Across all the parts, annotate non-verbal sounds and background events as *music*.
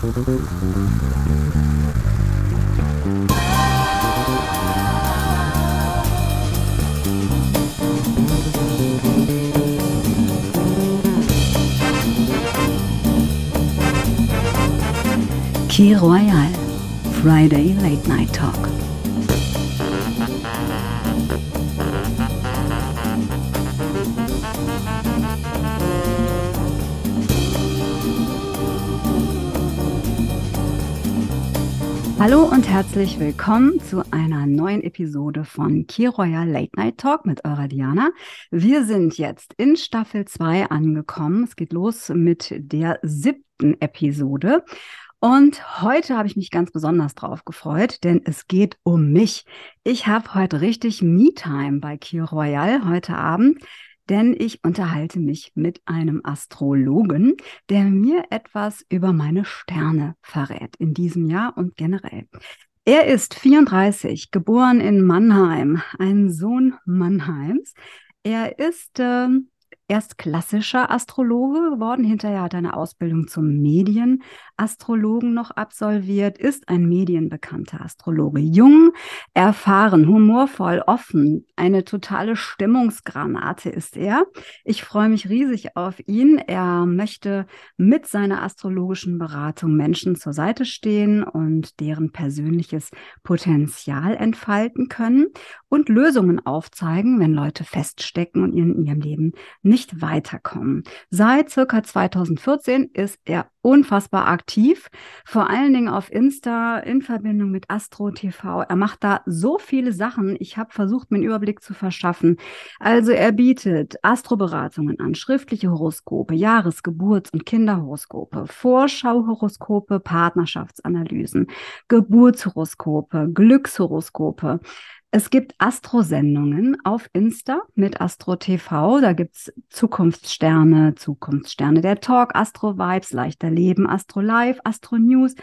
Key Royal, Friday Late Night Talk. Hallo und herzlich willkommen zu einer neuen Episode von Key Royal Late Night Talk mit eurer Diana. Wir sind jetzt in Staffel 2 angekommen. Es geht los mit der siebten Episode. Und heute habe ich mich ganz besonders drauf gefreut, denn es geht um mich. Ich habe heute richtig Me-Time bei Key Royal heute Abend denn ich unterhalte mich mit einem Astrologen, der mir etwas über meine Sterne verrät in diesem Jahr und generell. Er ist 34, geboren in Mannheim, ein Sohn Mannheims. Er ist äh, erst klassischer Astrologe geworden, hinterher hat er eine Ausbildung zum Medienastrologen noch absolviert, ist ein medienbekannter Astrologe. Jung, erfahren, humorvoll, offen, eine totale Stimmungsgranate ist er. Ich freue mich riesig auf ihn. Er möchte mit seiner astrologischen Beratung Menschen zur Seite stehen und deren persönliches Potenzial entfalten können und Lösungen aufzeigen, wenn Leute feststecken und in ihrem Leben nicht nicht weiterkommen. Seit circa 2014 ist er unfassbar aktiv, vor allen Dingen auf Insta in Verbindung mit Astro TV. Er macht da so viele Sachen. Ich habe versucht, mir einen Überblick zu verschaffen. Also er bietet Astroberatungen an, schriftliche Horoskope, Jahresgeburts- und Kinderhoroskope, Vorschauhoroskope, Partnerschaftsanalysen, Geburtshoroskope, Glückshoroskope. Es gibt Astro-Sendungen auf Insta mit Astro TV. Da gibt's Zukunftssterne, Zukunftssterne der Talk, Astro Vibes, leichter Leben, Astro Live, Astro News,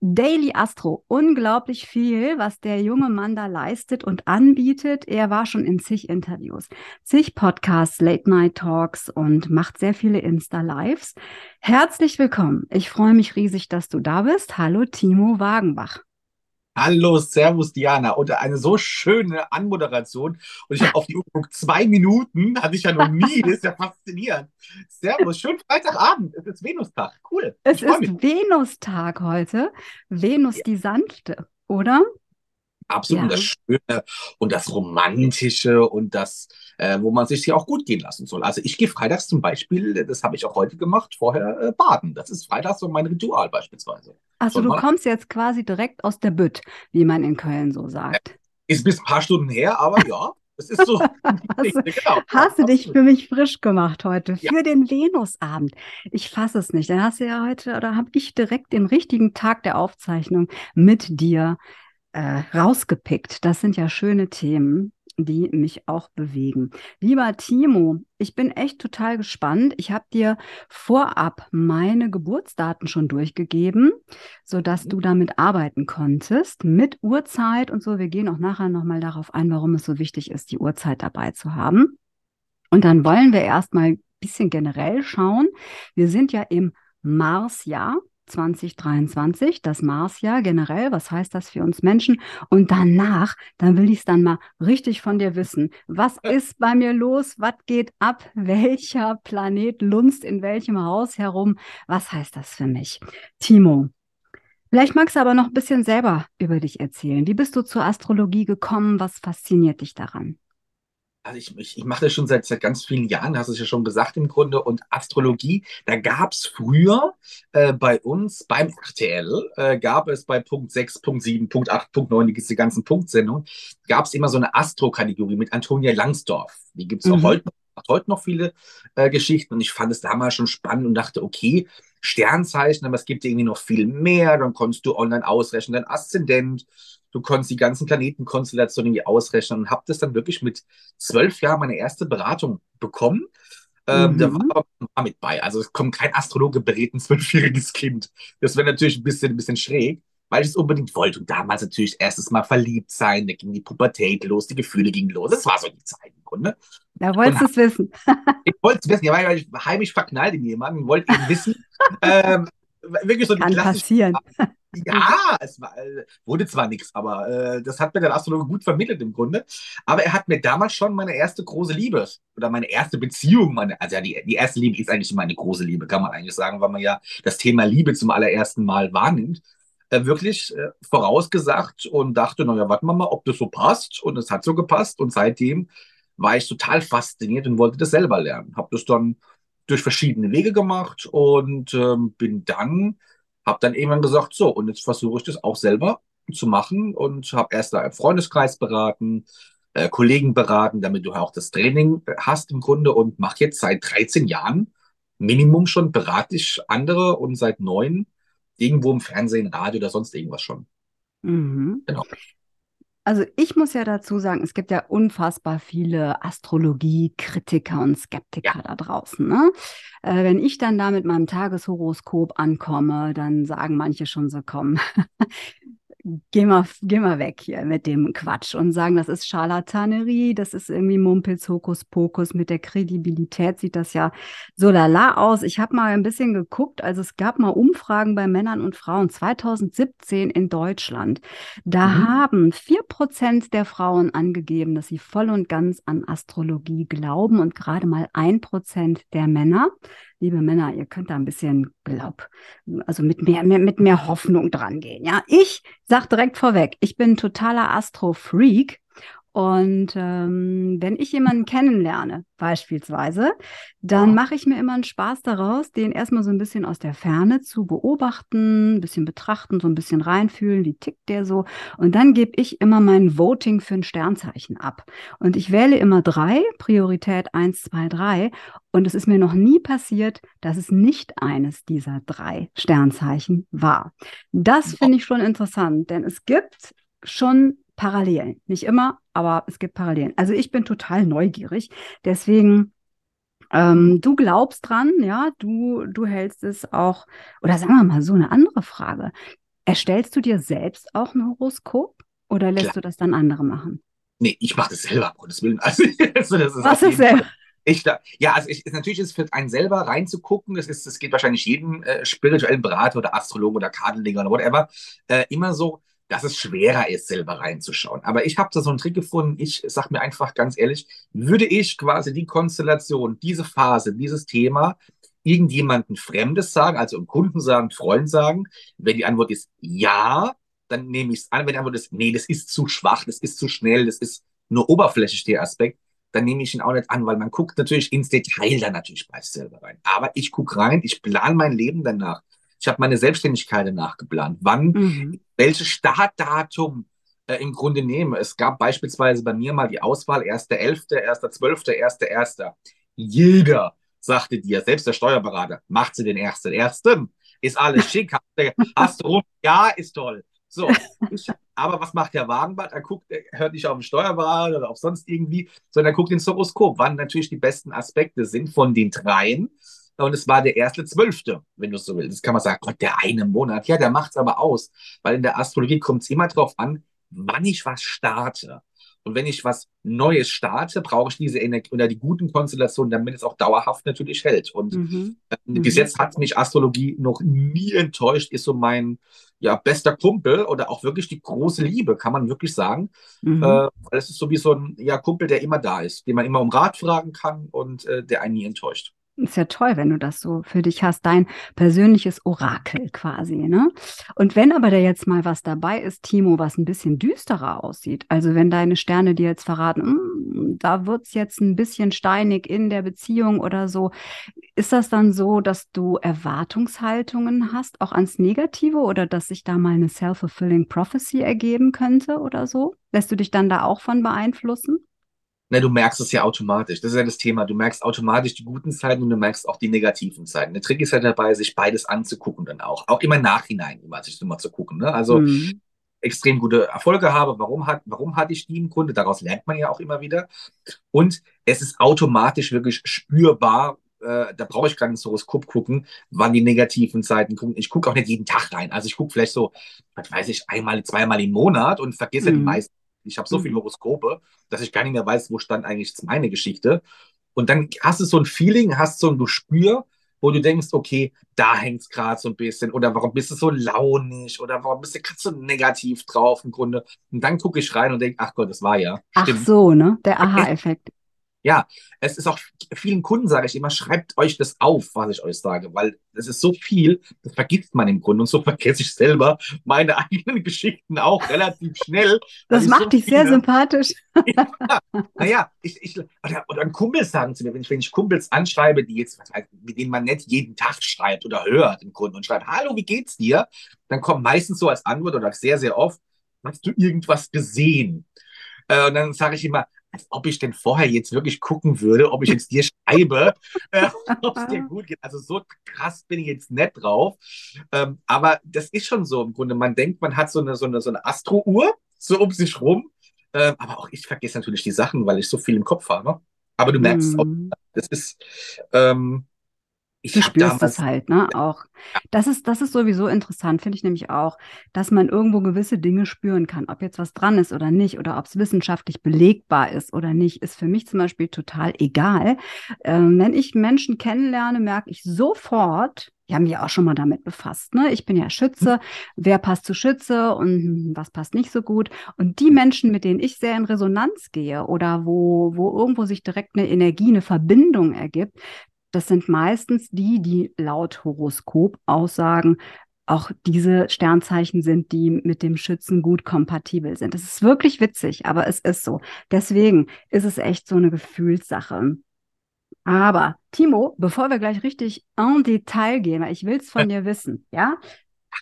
Daily Astro. Unglaublich viel, was der junge Mann da leistet und anbietet. Er war schon in zig Interviews, zig Podcasts, Late Night Talks und macht sehr viele Insta Lives. Herzlich willkommen. Ich freue mich riesig, dass du da bist. Hallo Timo Wagenbach. Hallo, Servus Diana. Und eine so schöne Anmoderation. Und ich habe auf die Uhr geguckt, zwei Minuten hatte ich ja noch nie. Das ist ja faszinierend. Servus, schönen Freitagabend. Es ist Venustag. Cool. Es ist mich. Venustag heute. Venus ja. die Sanfte, oder? Absolut. Ja. Und das Schöne und das Romantische und das, äh, wo man sich ja auch gut gehen lassen soll. Also ich gehe freitags zum Beispiel, das habe ich auch heute gemacht, vorher äh, baden. Das ist freitags so mein Ritual beispielsweise. Also du kommst jetzt quasi direkt aus der Bütt, wie man in Köln so sagt. Ist bis ein paar Stunden her, aber ja. Das ist so. *laughs* hast, genau. hast du dich für mich frisch gemacht heute, für ja. den Venusabend? Ich fasse es nicht. Dann hast du ja heute, oder habe ich direkt den richtigen Tag der Aufzeichnung mit dir äh, rausgepickt. Das sind ja schöne Themen, die mich auch bewegen. Lieber Timo, ich bin echt total gespannt. Ich habe dir vorab meine Geburtsdaten schon durchgegeben, sodass du damit arbeiten konntest, mit Uhrzeit und so. Wir gehen auch nachher nochmal darauf ein, warum es so wichtig ist, die Uhrzeit dabei zu haben. Und dann wollen wir erstmal ein bisschen generell schauen. Wir sind ja im Marsjahr. 2023, das Marsjahr generell, was heißt das für uns Menschen? Und danach, dann will ich es dann mal richtig von dir wissen. Was ist bei mir los? Was geht ab? *laughs* Welcher Planet lunzt in welchem Haus herum? Was heißt das für mich? Timo, vielleicht magst du aber noch ein bisschen selber über dich erzählen. Wie bist du zur Astrologie gekommen? Was fasziniert dich daran? Also ich, ich, ich mache das schon seit, seit ganz vielen Jahren, hast du es ja schon gesagt im Grunde. Und Astrologie, da gab es früher äh, bei uns beim RTL, äh, gab es bei Punkt 6, Punkt 7, Punkt 8, Punkt 9, die, ganzen Punktsendungen, gab es immer so eine Astro-Kategorie mit Antonia Langsdorf. Die gibt es mhm. auch heute, heute noch viele äh, Geschichten. Und ich fand es damals schon spannend und dachte, okay, Sternzeichen, aber es gibt irgendwie noch viel mehr. Dann konntest du online ausrechnen, dein Aszendent du konntest die ganzen Planetenkonstellationen irgendwie ausrechnen und habe das dann wirklich mit zwölf Jahren meine erste Beratung bekommen. Ähm, mhm. Da war aber mit bei. Also es kommt kein Astrologe berät ein zwölfjähriges Kind. Das wäre natürlich ein bisschen, ein bisschen schräg, weil ich es unbedingt wollte. Und damals natürlich erstes Mal verliebt sein, da ging die Pubertät los, die Gefühle gingen los. Das war so die Zeit im Grunde. Da wolltest du es wissen. *laughs* ich wollte es wissen, ja, weil ich heimisch verknallt in jemanden, wollte eben wissen, *laughs* ähm, wirklich so Kann passieren. Ja, es war, äh, wurde zwar nichts, aber äh, das hat mir der Astrologe gut vermittelt im Grunde. Aber er hat mir damals schon meine erste große Liebe oder meine erste Beziehung, meine, also ja, die, die erste Liebe ist eigentlich meine große Liebe, kann man eigentlich sagen, weil man ja das Thema Liebe zum allerersten Mal wahrnimmt. Äh, wirklich äh, vorausgesagt und dachte, naja, warten wir mal, ob das so passt. Und es hat so gepasst. Und seitdem war ich total fasziniert und wollte das selber lernen. Habe das dann durch verschiedene Wege gemacht und ähm, bin dann habe dann irgendwann gesagt, so, und jetzt versuche ich das auch selber zu machen und habe erst da einen Freundeskreis beraten, äh, Kollegen beraten, damit du auch das Training hast im Grunde und mache jetzt seit 13 Jahren Minimum schon, berate ich andere und seit neun irgendwo im Fernsehen, Radio oder sonst irgendwas schon. Mhm. Genau. Also ich muss ja dazu sagen, es gibt ja unfassbar viele Astrologie-Kritiker und Skeptiker ja. da draußen. Ne? Äh, wenn ich dann da mit meinem Tageshoroskop ankomme, dann sagen manche schon so, komm, *laughs* geh mal, geh mal weg hier mit dem Quatsch und sagen, das ist Scharlatanerie, das ist irgendwie Mumpels, Hokuspokus. Mit der Kredibilität sieht das ja so lala aus. Ich habe mal ein bisschen geguckt, also es gab mal Umfragen bei Männern und Frauen 2017 in Deutschland. Da mhm. haben vier Prozent der Frauen angegeben, dass sie voll und ganz an Astrologie glauben und gerade mal ein Prozent der Männer liebe Männer, ihr könnt da ein bisschen Glaub, also mit mehr, mehr, mit mehr Hoffnung dran gehen. Ja, ich sag direkt vorweg, ich bin totaler Astro-Freak und ähm, wenn ich jemanden kennenlerne, beispielsweise, dann ja. mache ich mir immer einen Spaß daraus, den erstmal so ein bisschen aus der Ferne zu beobachten, ein bisschen betrachten, so ein bisschen reinfühlen, wie tickt der so. Und dann gebe ich immer mein Voting für ein Sternzeichen ab. Und ich wähle immer drei, Priorität eins, zwei, drei. Und es ist mir noch nie passiert, dass es nicht eines dieser drei Sternzeichen war. Das finde ich schon interessant, denn es gibt schon Parallelen. Nicht immer, aber es gibt Parallelen. Also ich bin total neugierig. Deswegen, ähm, du glaubst dran, ja, du, du hältst es auch, oder sagen wir mal so eine andere Frage. Erstellst du dir selbst auch ein Horoskop oder lässt Klar. du das dann andere machen? Nee, ich mache das selber, um Gottes Willen. Also, *laughs* also das ist Was ist selber? Ich, ja, also ich, natürlich ist es für einen selber reinzugucken, das, ist, das geht wahrscheinlich jedem äh, spirituellen Berater oder Astrologen oder Kartenleger oder whatever, äh, immer so, dass es schwerer ist, selber reinzuschauen. Aber ich habe da so einen Trick gefunden. Ich sage mir einfach ganz ehrlich, würde ich quasi die Konstellation, diese Phase, dieses Thema irgendjemanden Fremdes sagen, also einem Kunden sagen, Freund sagen, wenn die Antwort ist ja, dann nehme ich es an. Wenn die Antwort ist, nee, das ist zu schwach, das ist zu schnell, das ist nur oberflächlich der Aspekt, dann nehme ich ihn auch nicht an, weil man guckt natürlich ins Detail dann natürlich bei selber rein. Aber ich gucke rein, ich plane mein Leben danach. Ich habe meine Selbstständigkeit danach geplant. Wann, mhm. welches Startdatum äh, im Grunde nehme. Es gab beispielsweise bei mir mal die Auswahl 1.11., 1.12., 1.1. Jeder sagte dir, selbst der Steuerberater, macht sie den 1.1. Ist alles schick, hast du, rum, ja, ist toll. So, ich, aber was macht der Wagenbad? Er guckt, er hört nicht auf den Steuerberater oder auf sonst irgendwie, sondern er guckt ins Horoskop, wann natürlich die besten Aspekte sind von den dreien und es war der erste Zwölfte, wenn du so willst. Das kann man sagen, Gott, der eine Monat. Ja, der macht es aber aus. Weil in der Astrologie kommt es immer darauf an, wann ich was starte. Und wenn ich was Neues starte, brauche ich diese Energie oder die guten Konstellationen, damit es auch dauerhaft natürlich hält. Und mhm. äh, bis mhm. jetzt hat mich Astrologie noch nie enttäuscht, ist so mein ja, bester Kumpel oder auch wirklich die große Liebe, kann man wirklich sagen. Mhm. Äh, es ist so wie so ein ja, Kumpel, der immer da ist, den man immer um Rat fragen kann und äh, der einen nie enttäuscht. Ist ja toll, wenn du das so für dich hast, dein persönliches Orakel quasi, ne? Und wenn aber da jetzt mal was dabei ist, Timo, was ein bisschen düsterer aussieht, also wenn deine Sterne dir jetzt verraten, mm, da wird's jetzt ein bisschen steinig in der Beziehung oder so, ist das dann so, dass du Erwartungshaltungen hast, auch ans Negative oder dass sich da mal eine self-fulfilling prophecy ergeben könnte oder so? Lässt du dich dann da auch von beeinflussen? Na, du merkst es ja automatisch. Das ist ja das Thema. Du merkst automatisch die guten Zeiten und du merkst auch die negativen Zeiten. Der Trick ist ja dabei, sich beides anzugucken dann auch. Auch immer im Nachhinein immer sich immer zu gucken. Ne? Also mhm. extrem gute Erfolge habe. Warum, hat, warum hatte ich die im Grunde? Daraus lernt man ja auch immer wieder. Und es ist automatisch wirklich spürbar, äh, da brauche ich gar nicht ins Horoskop gucken, wann die negativen Zeiten gucken. Ich gucke auch nicht jeden Tag rein. Also ich gucke vielleicht so, was weiß ich, einmal, zweimal im Monat und vergesse mhm. die meisten ich habe so mhm. viele Horoskope, dass ich gar nicht mehr weiß, wo stand eigentlich meine Geschichte. Und dann hast du so ein Feeling, hast so ein Gespür, wo du denkst, okay, da hängt es gerade so ein bisschen oder warum bist du so launig oder warum bist du gerade so negativ drauf im Grunde. Und dann gucke ich rein und denke, ach Gott, das war ja. Ach so, ne? Der Aha-Effekt. Ja, es ist auch vielen Kunden, sage ich immer, schreibt euch das auf, was ich euch sage, weil es ist so viel, das vergisst man im Grunde und so vergesse ich selber meine *laughs* eigenen Geschichten auch relativ schnell. Das macht so dich sehr sympathisch. *laughs* ja, naja, ich, ich, oder, oder Kumpels sagen zu mir, wenn ich, wenn ich Kumpels anschreibe, die jetzt, mit denen man nicht jeden Tag schreibt oder hört im Grunde und schreibt, hallo, wie geht's dir? Dann kommt meistens so als Antwort oder sehr, sehr oft, hast du irgendwas gesehen? Äh, und dann sage ich immer, als ob ich denn vorher jetzt wirklich gucken würde, ob ich jetzt dir *laughs* schreibe, äh, ob es dir gut geht. Also so krass bin ich jetzt nicht drauf. Ähm, aber das ist schon so im Grunde. Man denkt, man hat so eine, so eine, so eine Astro-Uhr so um sich rum. Ähm, aber auch ich vergesse natürlich die Sachen, weil ich so viel im Kopf habe. Aber du merkst mm. auch, das ist, ähm, ich du spürst es halt, ne? Auch. Das ist, das ist sowieso interessant, finde ich nämlich auch, dass man irgendwo gewisse Dinge spüren kann. Ob jetzt was dran ist oder nicht, oder ob es wissenschaftlich belegbar ist oder nicht, ist für mich zum Beispiel total egal. Ähm, wenn ich Menschen kennenlerne, merke ich sofort, die haben mich auch schon mal damit befasst. Ne? Ich bin ja Schütze. Wer passt zu Schütze und was passt nicht so gut? Und die Menschen, mit denen ich sehr in Resonanz gehe oder wo, wo irgendwo sich direkt eine Energie, eine Verbindung ergibt, das sind meistens die, die laut Horoskop aussagen, auch diese Sternzeichen sind, die mit dem Schützen gut kompatibel sind. Das ist wirklich witzig, aber es ist so. Deswegen ist es echt so eine Gefühlssache. Aber Timo, bevor wir gleich richtig en Detail gehen, weil ich will es von dir wissen, ja?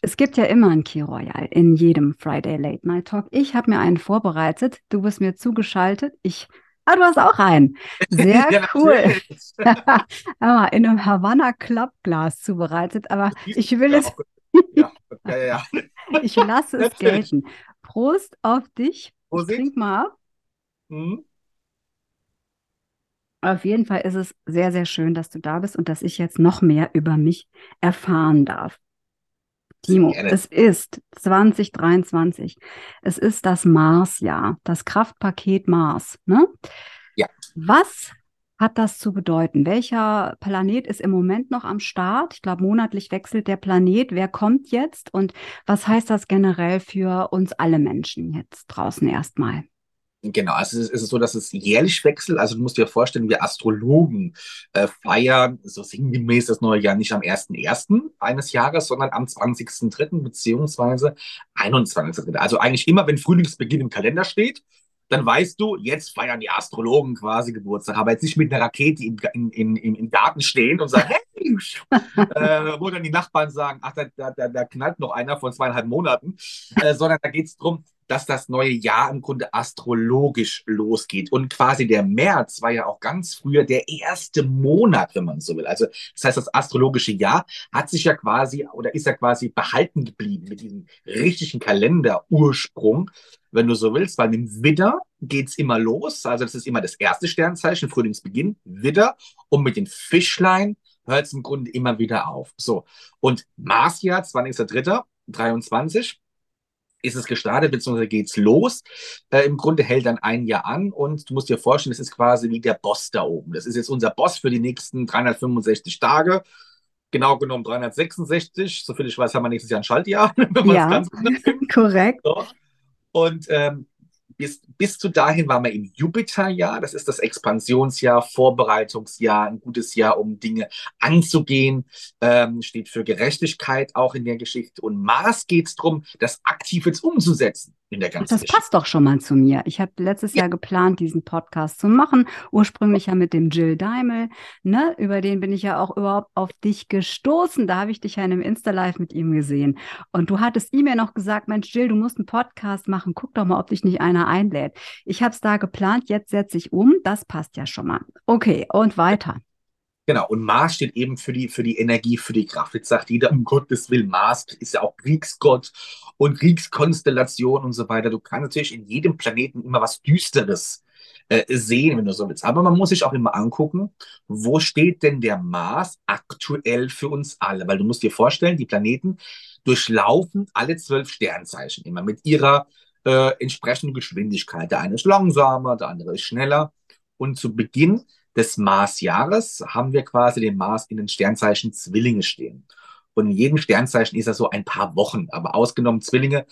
Es gibt ja immer ein Key Royal in jedem Friday Late Night Talk. Ich habe mir einen vorbereitet. Du bist mir zugeschaltet. Ich Ah, du hast auch einen. Sehr *laughs* ja, cool. *laughs* in einem Havanna Klappglas zubereitet, aber ich will es. ja, ja, ja. *laughs* ich lasse es gelten. Prost auf dich. Prost. Trink mal ab. Mhm. Auf jeden Fall ist es sehr, sehr schön, dass du da bist und dass ich jetzt noch mehr über mich erfahren darf. Timo, es ist 2023. Es ist das Mars-Jahr, das Kraftpaket Mars. Ne? Ja. Was hat das zu bedeuten? Welcher Planet ist im Moment noch am Start? Ich glaube, monatlich wechselt der Planet. Wer kommt jetzt? Und was heißt das generell für uns alle Menschen jetzt draußen erstmal? Genau, also es ist, so, dass es jährlich wechselt. Also du musst dir vorstellen, wir Astrologen äh, feiern so sinngemäß das neue Jahr nicht am 1.1. eines Jahres, sondern am 20.3. beziehungsweise 21.3. Also eigentlich immer, wenn Frühlingsbeginn im Kalender steht, dann weißt du, jetzt feiern die Astrologen quasi Geburtstag, aber jetzt nicht mit einer Rakete im, in, in, im Garten stehen und sagen, *laughs* hey, äh, wo dann die Nachbarn sagen, ach, da, da, da knallt noch einer von zweieinhalb Monaten, äh, sondern da geht es darum, dass das neue Jahr im Grunde astrologisch losgeht. Und quasi der März war ja auch ganz früher der erste Monat, wenn man so will. Also das heißt, das astrologische Jahr hat sich ja quasi oder ist ja quasi behalten geblieben mit diesem richtigen Kalenderursprung, wenn du so willst, weil im Widder geht's immer los. Also das ist immer das erste Sternzeichen, Frühlingsbeginn, Widder. Und mit den Fischlein hört es im Grunde immer wieder auf. So. Und Marsjahr, 20.03.23 ist es gestartet, beziehungsweise geht's los. Äh, Im Grunde hält dann ein Jahr an und du musst dir vorstellen, das ist quasi wie der Boss da oben. Das ist jetzt unser Boss für die nächsten 365 Tage. Genau genommen 366. Soviel ich weiß, haben wir nächstes Jahr ein Schaltjahr. *laughs* ja, *laughs* korrekt. So. Und ähm, bis, bis zu dahin waren wir im Jupiterjahr. Das ist das Expansionsjahr, Vorbereitungsjahr, ein gutes Jahr, um Dinge anzugehen. Ähm, steht für Gerechtigkeit auch in der Geschichte. Und Mars geht es darum, das aktiv jetzt umzusetzen in der ganzen Das passt doch schon mal zu mir. Ich habe letztes ja. Jahr geplant, diesen Podcast zu machen. Ursprünglich ja mit dem Jill Daimel. Ne? Über den bin ich ja auch überhaupt auf dich gestoßen. Da habe ich dich ja in einem Insta-Live mit ihm gesehen. Und du hattest ihm ja noch gesagt, Mensch, Jill, du musst einen Podcast machen. Guck doch mal, ob dich nicht einer einlädt. Ich habe es da geplant, jetzt setze ich um. Das passt ja schon mal. Okay, und weiter. Genau, und Mars steht eben für die, für die Energie, für die Kraft. Jetzt sagt jeder, um Gottes Willen, Mars ist ja auch Kriegsgott und Kriegskonstellation und so weiter. Du kannst natürlich in jedem Planeten immer was Düsteres äh, sehen, wenn du so willst. Aber man muss sich auch immer angucken, wo steht denn der Mars aktuell für uns alle? Weil du musst dir vorstellen, die Planeten durchlaufen alle zwölf Sternzeichen immer mit ihrer äh, entsprechenden Geschwindigkeit. Der eine ist langsamer, der andere ist schneller. Und zu Beginn des Marsjahres haben wir quasi den Mars in den Sternzeichen Zwillinge stehen. Und in jedem Sternzeichen ist er so ein paar Wochen. Aber ausgenommen Zwillinge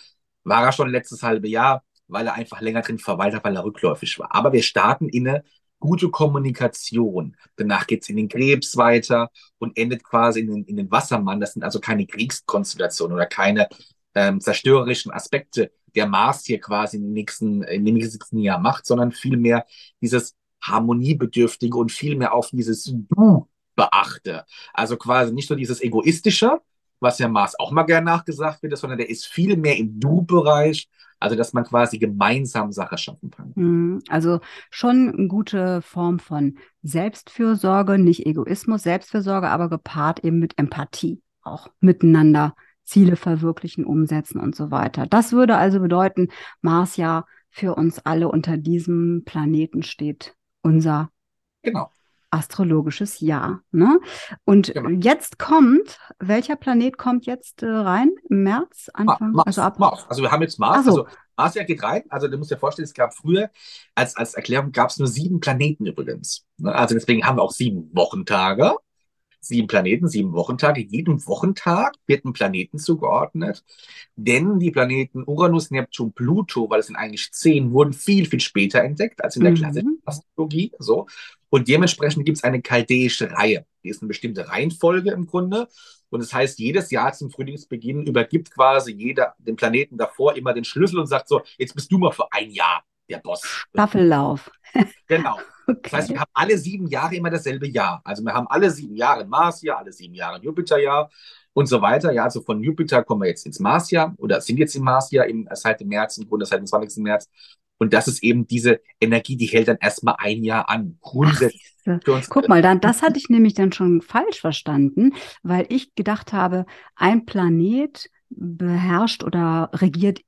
war er schon letztes halbe Jahr, weil er einfach länger drin verweilt hat, weil er rückläufig war. Aber wir starten in eine gute Kommunikation. Danach geht's in den Krebs weiter und endet quasi in den, in den Wassermann. Das sind also keine Kriegskonstellationen oder keine ähm, zerstörerischen Aspekte, der Mars hier quasi in, den nächsten, dem nächsten Jahr macht, sondern vielmehr dieses harmoniebedürftige und vielmehr auf dieses Du beachte. Also quasi nicht nur dieses egoistische, was ja Mars auch mal gern nachgesagt wird, sondern der ist viel mehr im Du-Bereich, also dass man quasi gemeinsam Sache schaffen kann. Mhm. Also schon eine gute Form von Selbstfürsorge, nicht Egoismus, Selbstfürsorge, aber gepaart eben mit Empathie, auch miteinander Ziele verwirklichen, umsetzen und so weiter. Das würde also bedeuten, Mars ja für uns alle unter diesem Planeten steht unser genau astrologisches Jahr. Ne? Und genau. jetzt kommt, welcher Planet kommt jetzt äh, rein? März? Anfang? Mars, also, ab Mars. also wir haben jetzt Mars. So. Also Mars ja geht rein. Also du musst dir vorstellen, es gab früher, als, als Erklärung gab es nur sieben Planeten übrigens. Ne? Also deswegen haben wir auch sieben Wochentage sieben Planeten, sieben Wochentage. Jedem Wochentag wird ein Planeten zugeordnet. Denn die Planeten Uranus, Neptun, Pluto, weil es sind eigentlich zehn, wurden viel, viel später entdeckt als in der mhm. klassischen Astrologie. So. Und dementsprechend gibt es eine chaldäische Reihe. Die ist eine bestimmte Reihenfolge im Grunde. Und das heißt, jedes Jahr zum Frühlingsbeginn übergibt quasi jeder dem Planeten davor immer den Schlüssel und sagt so, jetzt bist du mal für ein Jahr der Boss. Staffellauf. Genau. Okay. Das heißt, wir haben alle sieben Jahre immer dasselbe Jahr. Also wir haben alle sieben Jahre ein Marsjahr, alle sieben Jahre ein Jupiterjahr und so weiter. Ja, also von Jupiter kommen wir jetzt ins Marsjahr oder sind jetzt im Marsjahr im, seit dem März, im Grunde seit dem 20. März. Und das ist eben diese Energie, die hält dann erstmal ein Jahr an. Grundsätzlich. Guck mal, dann, das hatte ich nämlich dann schon falsch verstanden, weil ich gedacht habe, ein Planet beherrscht oder regiert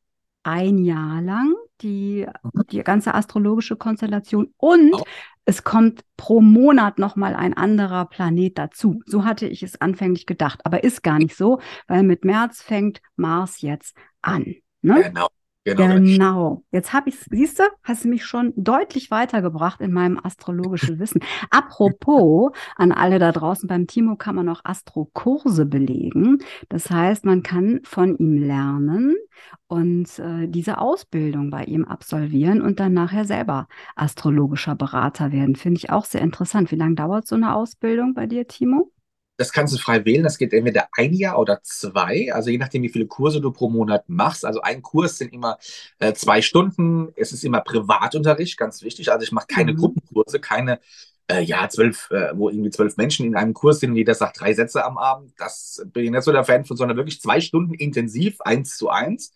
ein Jahr lang die, mhm. die ganze astrologische Konstellation und oh. es kommt pro Monat nochmal ein anderer Planet dazu. So hatte ich es anfänglich gedacht, aber ist gar nicht so, weil mit März fängt Mars jetzt an. Ne? Genau. Genau. genau. Jetzt habe ich, siehst du, hast du mich schon deutlich weitergebracht in meinem astrologischen *laughs* Wissen. Apropos, an alle da draußen, beim Timo kann man auch Astrokurse belegen. Das heißt, man kann von ihm lernen und äh, diese Ausbildung bei ihm absolvieren und dann nachher selber astrologischer Berater werden. Finde ich auch sehr interessant. Wie lange dauert so eine Ausbildung bei dir, Timo? Das kannst du frei wählen. Das geht entweder ein Jahr oder zwei. Also je nachdem, wie viele Kurse du pro Monat machst. Also ein Kurs sind immer äh, zwei Stunden. Es ist immer Privatunterricht, ganz wichtig. Also ich mache keine mhm. Gruppenkurse, keine äh, ja, zwölf, äh, wo irgendwie zwölf Menschen in einem Kurs sind und jeder sagt drei Sätze am Abend. Das bin ich nicht so der Fan von, sondern wirklich zwei Stunden intensiv, eins zu eins.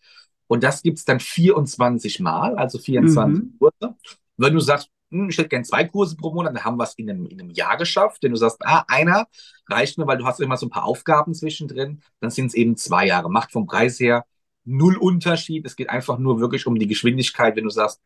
Und das gibt es dann 24 Mal, also 24 mhm. Kurse. Wenn du sagst, ich hätte gerne zwei Kurse pro Monat, dann haben wir es in einem, in einem Jahr geschafft. Wenn du sagst, ah, einer reicht mir, weil du hast immer so ein paar Aufgaben zwischendrin, dann sind es eben zwei Jahre. Macht vom Preis her null Unterschied. Es geht einfach nur wirklich um die Geschwindigkeit, wenn du sagst,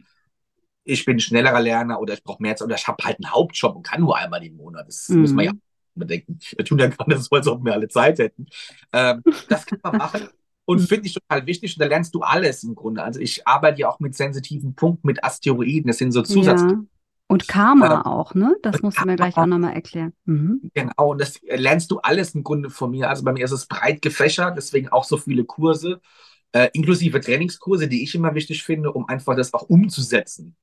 ich bin schnellerer Lerner oder ich brauche mehr Zeit oder ich habe halt einen Hauptjob und kann nur einmal im Monat. Das mhm. muss man ja bedenken. Wir tun ja gerade so, als ob wir alle Zeit hätten. Ähm, das kann man machen. Und finde ich total wichtig. Und da lernst du alles im Grunde. Also ich arbeite ja auch mit sensitiven Punkten, mit Asteroiden. Das sind so Zusatz. Ja. Und Karma äh, auch, ne? Das musst du mir gleich auch nochmal erklären. Mhm. Genau, und das lernst du alles im Grunde von mir. Also bei mir ist es breit gefächert, deswegen auch so viele Kurse, äh, inklusive Trainingskurse, die ich immer wichtig finde, um einfach das auch umzusetzen.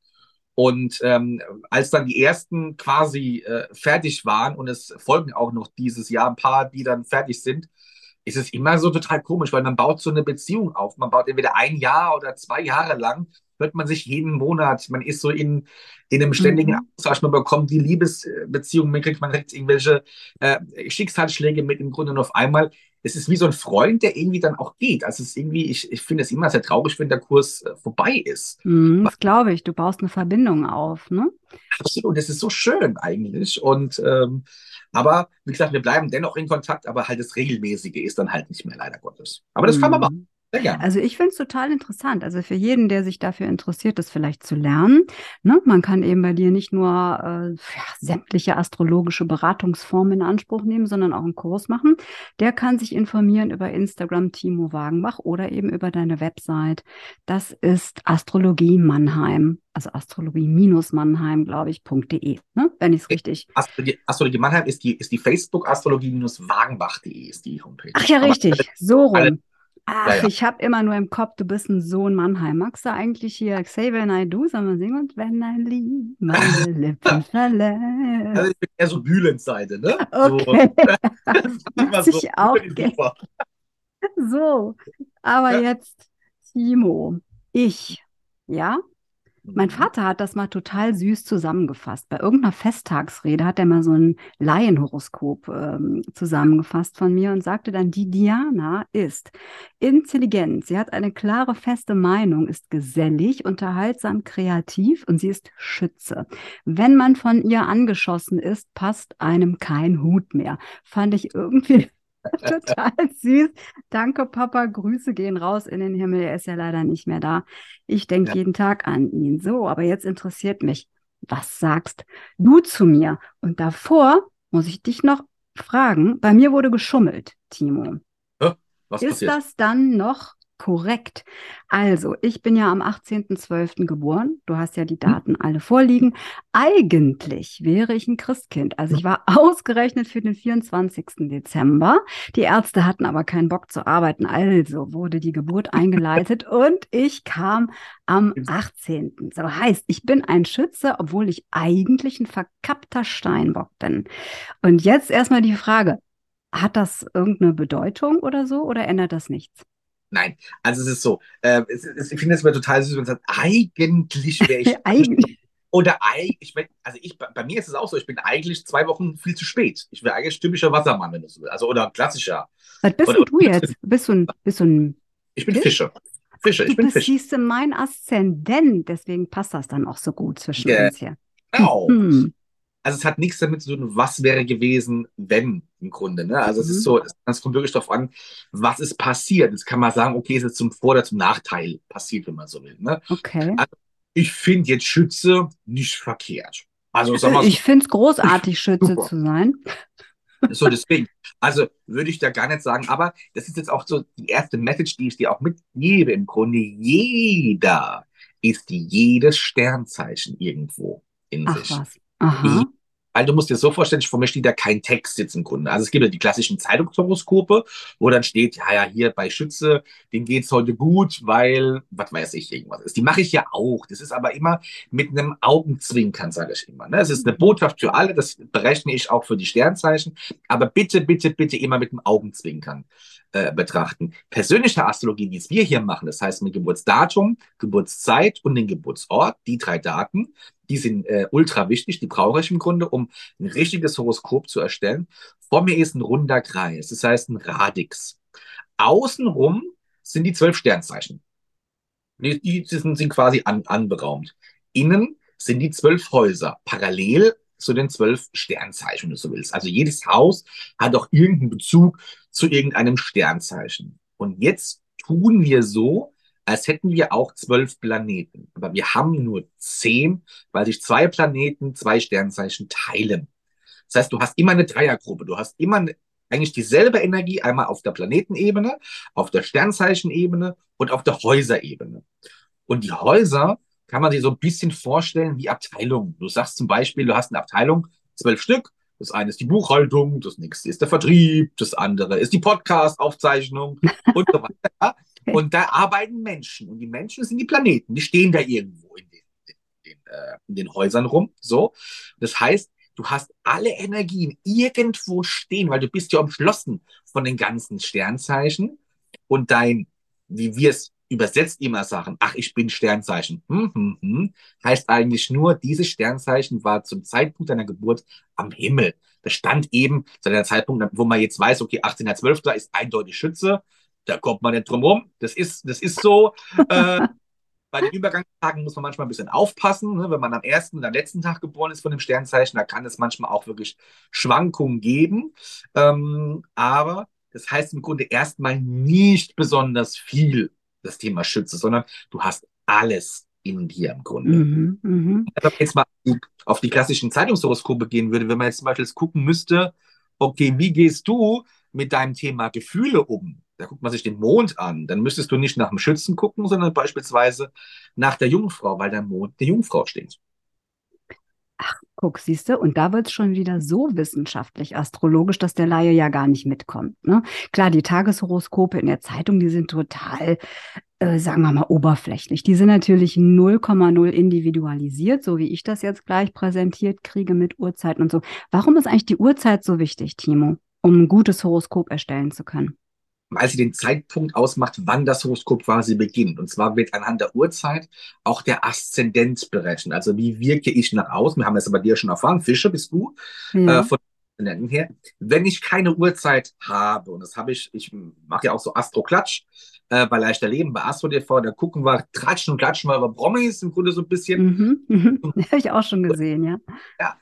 Und ähm, als dann die ersten quasi äh, fertig waren und es folgen auch noch dieses Jahr ein paar, die dann fertig sind, ist es immer so total komisch, weil man baut so eine Beziehung auf. Man baut entweder ein Jahr oder zwei Jahre lang, hört man sich jeden Monat, man ist so in, in einem ständigen mhm. Austausch, man bekommt die Liebesbeziehung mitkriegt, man kriegt irgendwelche äh, Schicksalsschläge mit im Grunde und auf einmal. Es ist wie so ein Freund, der irgendwie dann auch geht. Also es ist irgendwie, ich, ich finde es immer sehr traurig, wenn der Kurs äh, vorbei ist. Mhm, das glaube ich. Du baust eine Verbindung auf, ne? Absolut, das ist so schön eigentlich. Und ähm, aber wie gesagt, wir bleiben dennoch in Kontakt, aber halt das Regelmäßige ist dann halt nicht mehr, leider Gottes. Aber das mhm. kann man machen. Sehr gerne. Also ich finde es total interessant. Also für jeden, der sich dafür interessiert, das vielleicht zu lernen. Ne? Man kann eben bei dir nicht nur äh, ja, sämtliche astrologische Beratungsformen in Anspruch nehmen, sondern auch einen Kurs machen. Der kann sich informieren über Instagram Timo Wagenbach oder eben über deine Website. Das ist Astrologie Mannheim. Also astrologie-mannheim, glaube ich, .de, ne? wenn ich es richtig. Astrologie, Astrologie Mannheim ist die, ist die Facebook, astrologie-wagenbach.de ist die Homepage. Ach ja, richtig, so rum. Ach, ja, ja. ich habe immer nur im Kopf, du bist ein Sohn Mannheim. Magst du eigentlich hier Say When I Do, sollen wir singen? Und wenn ein Lied meine *laughs* Lippen verlässt. Also ich bin eher so Bühlenseite, ne? *laughs* Okay. So, *laughs* das so ich auch So, aber ja. jetzt Timo, ich, ja, mein mhm. Vater hat das mal total süß zusammengefasst. Bei irgendeiner Festtagsrede hat er mal so ein Laienhoroskop ähm, zusammengefasst von mir und sagte dann, die Diana ist intelligent, sie hat eine klare, feste Meinung, ist gesellig, unterhaltsam, kreativ und sie ist Schütze. Wenn man von ihr angeschossen ist, passt einem kein Hut mehr. Fand ich irgendwie *laughs* Total süß. Danke, Papa. Grüße gehen raus in den Himmel. Er ist ja leider nicht mehr da. Ich denke ja. jeden Tag an ihn. So, aber jetzt interessiert mich, was sagst du zu mir? Und davor muss ich dich noch fragen. Bei mir wurde geschummelt, Timo. Ja, ist passiert? das dann noch Korrekt. Also, ich bin ja am 18.12. geboren. Du hast ja die. Daten alle vorliegen. Eigentlich wäre ich ein Christkind. Also, ich war ausgerechnet für den 24. Dezember. Die Ärzte hatten aber keinen Bock zu arbeiten. Also wurde die Geburt eingeleitet *laughs* und ich kam am 18. So heißt, ich bin ein Schütze, obwohl ich eigentlich ein verkappter Steinbock bin. Und jetzt erstmal die Frage. Hat das irgendeine Bedeutung oder so oder ändert das nichts? Nein, also es ist so. Äh, es, es, ich finde es mir total süß, wenn man sagt, eigentlich wäre ich. *laughs* eigentlich. Oder ich bin, also ich, bei mir ist es auch so, ich bin eigentlich zwei Wochen viel zu spät. Ich wäre eigentlich typischer Wassermann, wenn du so willst. Also oder klassischer. Was bist oder, du jetzt? Bist du ein, bist du ein Ich bin Fische. Fische, ich du bin bist, Fisch. Siehst du mein Aszendent, deswegen passt das dann auch so gut zwischen yeah. uns hier. Genau. Hm. Also es hat nichts damit zu tun, was wäre gewesen, wenn im Grunde. Ne? Also mhm. es ist mhm. so, es kommt wirklich darauf an, was ist passiert. Jetzt kann man sagen, okay, ist es zum Vor- oder zum Nachteil passiert, wenn man so will. Ne? Okay. Also ich finde jetzt Schütze nicht verkehrt. Also sag mal so, ich finde es großartig, Schütze super. zu sein. So, deswegen. Also würde ich da gar nicht sagen, aber das ist jetzt auch so die erste Message, die ich dir auch mitgebe. Im Grunde jeder ist jedes Sternzeichen irgendwo in Ach sich. Was. Aha. Weil du musst dir so vorstellen, vor mir steht da kein Text jetzt im Grunde. Also es gibt ja die klassischen Zeitungshoroskope, wo dann steht, ja, ja, hier bei Schütze, denen geht's heute gut, weil, was weiß ich, irgendwas ist. Die mache ich ja auch. Das ist aber immer mit einem Augenzwinkern, sage ich immer. Ne? Es ist eine Botschaft für alle, das berechne ich auch für die Sternzeichen. Aber bitte, bitte, bitte immer mit einem Augenzwinkern äh, betrachten. Persönliche Astrologie, wie es wir hier machen, das heißt mit Geburtsdatum, Geburtszeit und den Geburtsort, die drei Daten, die sind äh, ultra wichtig, die brauche ich im Grunde, um ein richtiges Horoskop zu erstellen. Vor mir ist ein runder Kreis, das heißt ein Radix. Außenrum sind die zwölf Sternzeichen. Die, die sind, sind quasi an, anberaumt. Innen sind die zwölf Häuser, parallel zu den zwölf Sternzeichen, wenn du so willst. Also jedes Haus hat auch irgendeinen Bezug zu irgendeinem Sternzeichen. Und jetzt tun wir so, als hätten wir auch zwölf Planeten. Aber wir haben nur zehn, weil sich zwei Planeten, zwei Sternzeichen teilen. Das heißt, du hast immer eine Dreiergruppe. Du hast immer eine, eigentlich dieselbe Energie, einmal auf der Planetenebene, auf der Sternzeichenebene und auf der Häuserebene. Und die Häuser kann man sich so ein bisschen vorstellen wie Abteilungen. Du sagst zum Beispiel, du hast eine Abteilung, zwölf Stück. Das eine ist die Buchhaltung, das nächste ist der Vertrieb, das andere ist die Podcast-Aufzeichnung *laughs* und so weiter. Und da arbeiten Menschen und die Menschen sind die Planeten, die stehen da irgendwo in den, in den, äh, in den Häusern rum. So, das heißt, du hast alle Energien irgendwo stehen, weil du bist ja umschlossen von den ganzen Sternzeichen und dein, wie wir es übersetzt immer sagen, ach, ich bin Sternzeichen, hm, hm, hm, heißt eigentlich nur, dieses Sternzeichen war zum Zeitpunkt deiner Geburt am Himmel. Das stand eben zu der Zeitpunkt, wo man jetzt weiß, okay, 18.12. ist eindeutig Schütze, da kommt man nicht drum rum. Das ist, das ist so. Äh, *laughs* bei den Übergangstagen muss man manchmal ein bisschen aufpassen. Ne? Wenn man am ersten oder letzten Tag geboren ist von dem Sternzeichen, da kann es manchmal auch wirklich Schwankungen geben. Ähm, aber Das heißt im Grunde erstmal nicht besonders viel das Thema Schütze, sondern du hast alles in dir im Grunde. Mhm, mh. Wenn man jetzt mal auf die klassischen Zeitungshoroskope gehen würde, wenn man jetzt zum Beispiel gucken müsste, okay, wie gehst du mit deinem Thema Gefühle um? Da guckt man sich den Mond an. Dann müsstest du nicht nach dem Schützen gucken, sondern beispielsweise nach der Jungfrau, weil der Mond der Jungfrau steht. Ach, guck, siehst du, und da wird es schon wieder so wissenschaftlich, astrologisch, dass der Laie ja gar nicht mitkommt. Ne? Klar, die Tageshoroskope in der Zeitung, die sind total, äh, sagen wir mal, oberflächlich. Die sind natürlich 0,0 individualisiert, so wie ich das jetzt gleich präsentiert kriege mit Uhrzeiten und so. Warum ist eigentlich die Uhrzeit so wichtig, Timo, um ein gutes Horoskop erstellen zu können? Weil sie den Zeitpunkt ausmacht, wann das Horoskop quasi beginnt. Und zwar wird anhand der Uhrzeit auch der Aszendent berechnet. Also wie wirke ich nach außen? Wir haben es bei dir schon erfahren. Fische bist du ja. äh, von Aszendenten her. Wenn ich keine Uhrzeit habe, und das habe ich, ich mache ja auch so Astro-Klatsch, äh, bei Leichter Leben, bei Astro TV, da gucken wir, tratschen und klatschen wir über Promis im Grunde so ein bisschen. Mhm, mhm. *laughs* Habe ich auch schon gesehen, ja. Ja,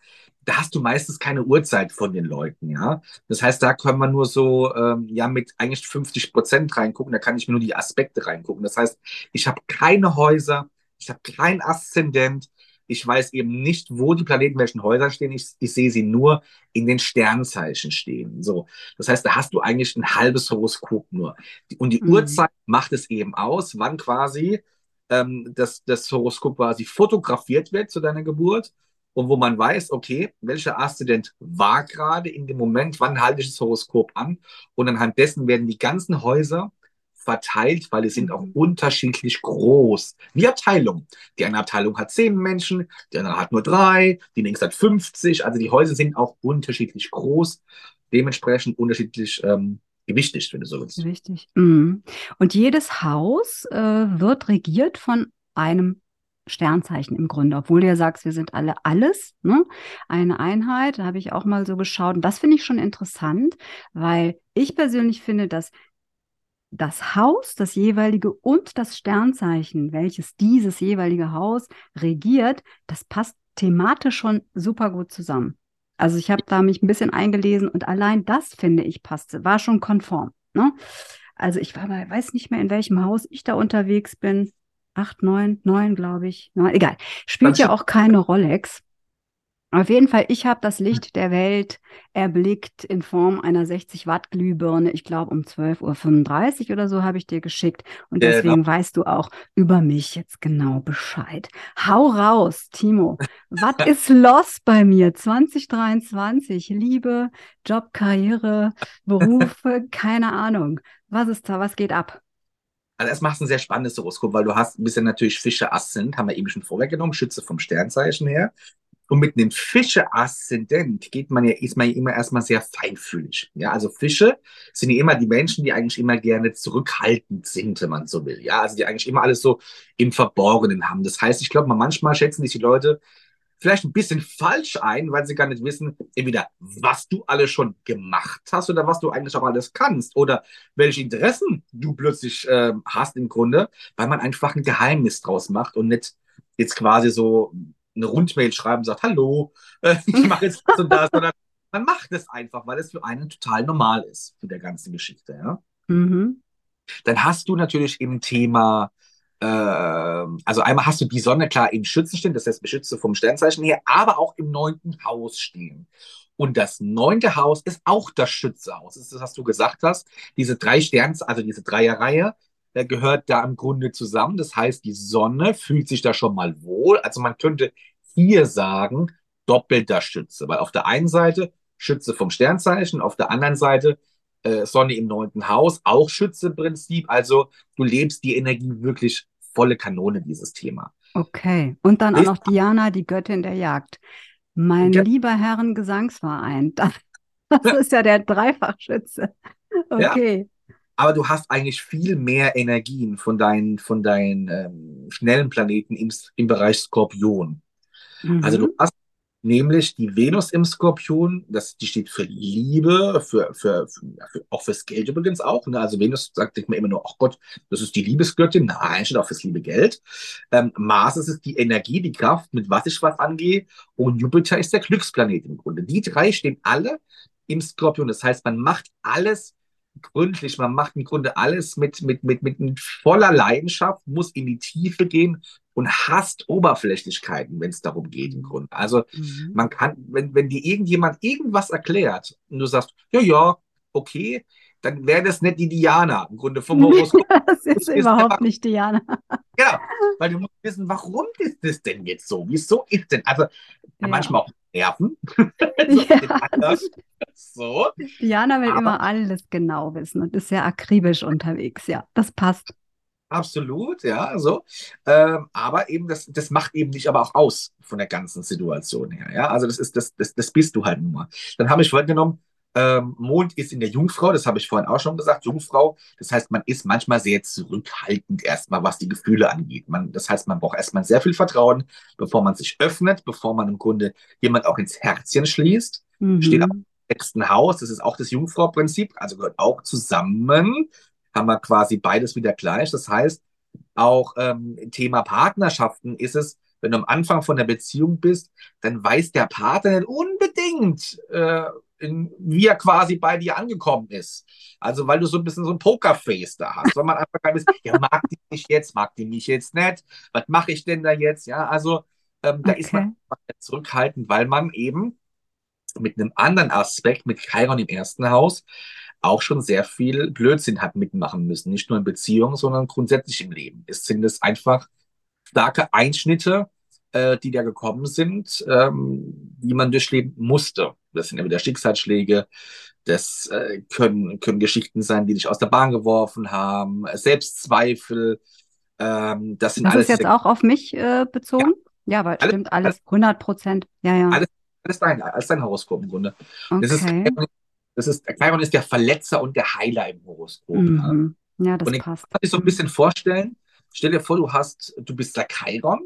da hast du meistens keine Uhrzeit von den Leuten, ja. Das heißt, da können wir nur so, ähm, ja, mit eigentlich 50 Prozent reingucken, da kann ich mir nur die Aspekte reingucken. Das heißt, ich habe keine Häuser, ich habe kein Aszendent, ich weiß eben nicht, wo die Planeten welchen Häusern stehen. Ich, ich sehe sie nur in den Sternzeichen stehen. So, das heißt, da hast du eigentlich ein halbes Horoskop nur. Und die mhm. Uhrzeit macht es eben aus, wann quasi ähm, das, das Horoskop quasi fotografiert wird zu deiner Geburt und wo man weiß, okay, welcher Aszendent war gerade in dem Moment, wann halte ich das Horoskop an und anhand dessen werden die ganzen Häuser verteilt, weil die sind auch mhm. unterschiedlich groß. Wie Abteilung. Die eine Abteilung hat zehn Menschen, die andere hat nur drei, die nächste hat 50. Also die Häuser sind auch unterschiedlich groß, dementsprechend unterschiedlich ähm, gewichtig, wenn du so willst. Richtig. Mhm. Und jedes Haus äh, wird regiert von einem Sternzeichen im Grunde, obwohl du ja sagst, wir sind alle alles, ne? Eine Einheit, da habe ich auch mal so geschaut. Und das finde ich schon interessant, weil ich persönlich finde, dass das Haus, das jeweilige und das Sternzeichen, welches dieses jeweilige Haus regiert, das passt thematisch schon super gut zusammen. Also ich habe da mich ein bisschen eingelesen und allein das finde ich passte, war schon konform. Ne? Also ich war bei, weiß nicht mehr, in welchem Haus ich da unterwegs bin acht, neun, neun, glaube ich. Na, egal. Spielt ja auch keine Rolex. Auf jeden Fall, ich habe das Licht der Welt erblickt in Form einer 60 Watt Glühbirne. Ich glaube um 12.35 Uhr oder so habe ich dir geschickt. Und deswegen genau. weißt du auch über mich jetzt genau Bescheid. Hau raus, Timo. Was *laughs* ist los bei mir 2023? Liebe, Job, Karriere, *laughs* Berufe, keine Ahnung. Was ist da? Was geht ab? Also erstmal hast du ein sehr spannendes Horoskop, weil du hast ein bisschen natürlich Fische Aszendent, haben wir eben schon vorweggenommen, Schütze vom Sternzeichen her. Und mit einem Fische-Aszendent geht man ja, ist man ja immer erstmal sehr feinfühlig. Ja, also Fische sind ja immer die Menschen, die eigentlich immer gerne zurückhaltend sind, wenn man so will. Ja, also die eigentlich immer alles so im Verborgenen haben. Das heißt, ich glaube, manchmal schätzen sich die Leute vielleicht ein bisschen falsch ein, weil sie gar nicht wissen, entweder was du alles schon gemacht hast oder was du eigentlich auch alles kannst oder welche Interessen du plötzlich äh, hast im Grunde, weil man einfach ein Geheimnis draus macht und nicht jetzt quasi so eine Rundmail schreiben und sagt, hallo, äh, *laughs* ich mache jetzt das und das, sondern man macht es einfach, weil es für einen total normal ist, für der ganzen Geschichte. Ja? Mhm. Dann hast du natürlich im Thema also einmal hast du die Sonne klar im Schützen stehen, das heißt beschütze vom Sternzeichen her, aber auch im neunten Haus stehen. Und das neunte Haus ist auch das Schützehaus. Das ist das, was du gesagt hast. Diese drei Sterns, also diese Dreierreihe, äh, gehört da im Grunde zusammen. Das heißt, die Sonne fühlt sich da schon mal wohl. Also man könnte hier sagen, doppelter Schütze, weil auf der einen Seite Schütze vom Sternzeichen, auf der anderen Seite äh, Sonne im neunten Haus, auch Schütze-Prinzip. Also du lebst die Energie wirklich volle Kanone, dieses Thema. Okay. Und dann auch noch Diana, die Göttin der Jagd. Mein ja. lieber Herren Gesangsverein. *laughs* Das, das ist ja der Dreifachschütze. Okay. Ja. Aber du hast eigentlich viel mehr Energien von deinen, von deinen ähm, schnellen Planeten im, im Bereich Skorpion. Mhm. Also du mhm. hast nämlich die Venus im Skorpion, das, die steht für Liebe, für, für, für, auch fürs Geld übrigens auch. Ne? Also Venus sagt sich mir immer nur, ach Gott, das ist die Liebesgöttin. Nein, steht auch fürs liebe Geld. Ähm, Mars ist es die Energie, die Kraft, mit was ich was angehe. Und Jupiter ist der Glücksplanet im Grunde. Die drei stehen alle im Skorpion. Das heißt, man macht alles gründlich, man macht im Grunde alles mit, mit, mit, mit voller Leidenschaft, muss in die Tiefe gehen und hasst Oberflächlichkeiten, wenn es darum geht im Grunde. Also mhm. man kann, wenn, wenn dir irgendjemand irgendwas erklärt und du sagst, ja, ja, okay, dann wäre das nicht die Diana im Grunde vom *laughs* Horoskop. das ist überhaupt nicht Diana. Genau, weil du musst wissen, warum ist das denn jetzt so? Wieso ist denn? Also ja. manchmal auch Nerven. *laughs* ja. so. Diana will Aber, immer alles genau wissen und ist sehr akribisch unterwegs. Ja, das passt. Absolut, ja, so. Ähm, aber eben, das, das macht eben dich aber auch aus von der ganzen Situation her. Ja, also das ist, das, das, das bist du halt nur. Dann habe ich vorgenommen, ähm, Mond ist in der Jungfrau, das habe ich vorhin auch schon gesagt, Jungfrau. Das heißt, man ist manchmal sehr zurückhaltend erstmal, was die Gefühle angeht. Man, das heißt, man braucht erstmal sehr viel Vertrauen, bevor man sich öffnet, bevor man im Grunde jemand auch ins Herzchen schließt. Mhm. Steht auch im sechsten Haus, das ist auch das Jungfrau-Prinzip, also gehört auch zusammen. Haben wir quasi beides wieder gleich. Das heißt, auch ähm, Thema Partnerschaften ist es, wenn du am Anfang von der Beziehung bist, dann weiß der Partner nicht unbedingt, äh, in, wie er quasi bei dir angekommen ist. Also, weil du so ein bisschen so ein Pokerface da hast. Weil man einfach gar nicht, ja, mag die mich jetzt, mag die mich jetzt nicht? Was mache ich denn da jetzt? Ja, also, ähm, da okay. ist man zurückhaltend, weil man eben mit einem anderen Aspekt, mit Chiron im ersten Haus, auch schon sehr viel Blödsinn hat mitmachen müssen. Nicht nur in Beziehungen, sondern grundsätzlich im Leben. Es sind es einfach starke Einschnitte, äh, die da gekommen sind, ähm, die man durchleben musste. Das sind entweder Schicksalsschläge, das äh, können, können Geschichten sein, die dich aus der Bahn geworfen haben, Selbstzweifel. Ähm, das sind das alles. ist jetzt auch auf mich äh, bezogen? Ja, ja aber alles, stimmt alles, 100 Prozent. Ja, ja. Alles, alles dein, alles dein Horoskop im Grunde. Okay. Das ist, das ist, Chiron ist der Verletzer und der Heiler im Horoskop. Mhm. Ja, das und passt. Kann ich so ein bisschen vorstellen. Stell dir vor, du hast, du bist der Chiron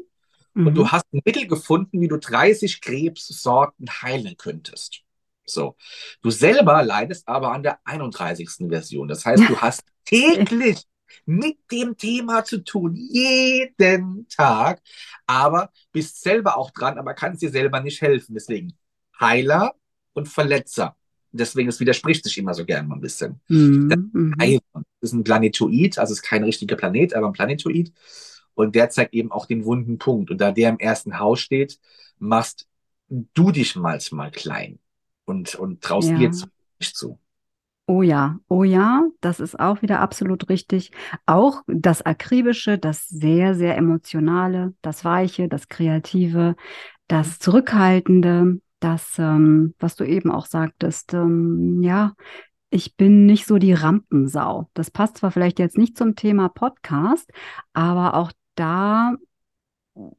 mhm. und du mhm. hast ein Mittel gefunden, wie du 30 Krebssorten heilen könntest. So. Du selber leidest aber an der 31. Version. Das heißt, du *laughs* hast täglich mit dem Thema zu tun, jeden Tag, aber bist selber auch dran, aber kannst dir selber nicht helfen. Deswegen Heiler und Verletzer. Deswegen, es widerspricht sich immer so gerne mal ein bisschen. Mhm. Das ist ein Planetoid, also ist kein richtiger Planet, aber ein Planetoid. Und der zeigt eben auch den wunden Punkt. Und da der im ersten Haus steht, machst du dich manchmal klein und, und traust ja. dir zu, nicht zu. Oh ja, oh ja, das ist auch wieder absolut richtig. Auch das Akribische, das sehr, sehr Emotionale, das Weiche, das Kreative, das Zurückhaltende, das, ähm, was du eben auch sagtest, ähm, ja, ich bin nicht so die Rampensau. Das passt zwar vielleicht jetzt nicht zum Thema Podcast, aber auch da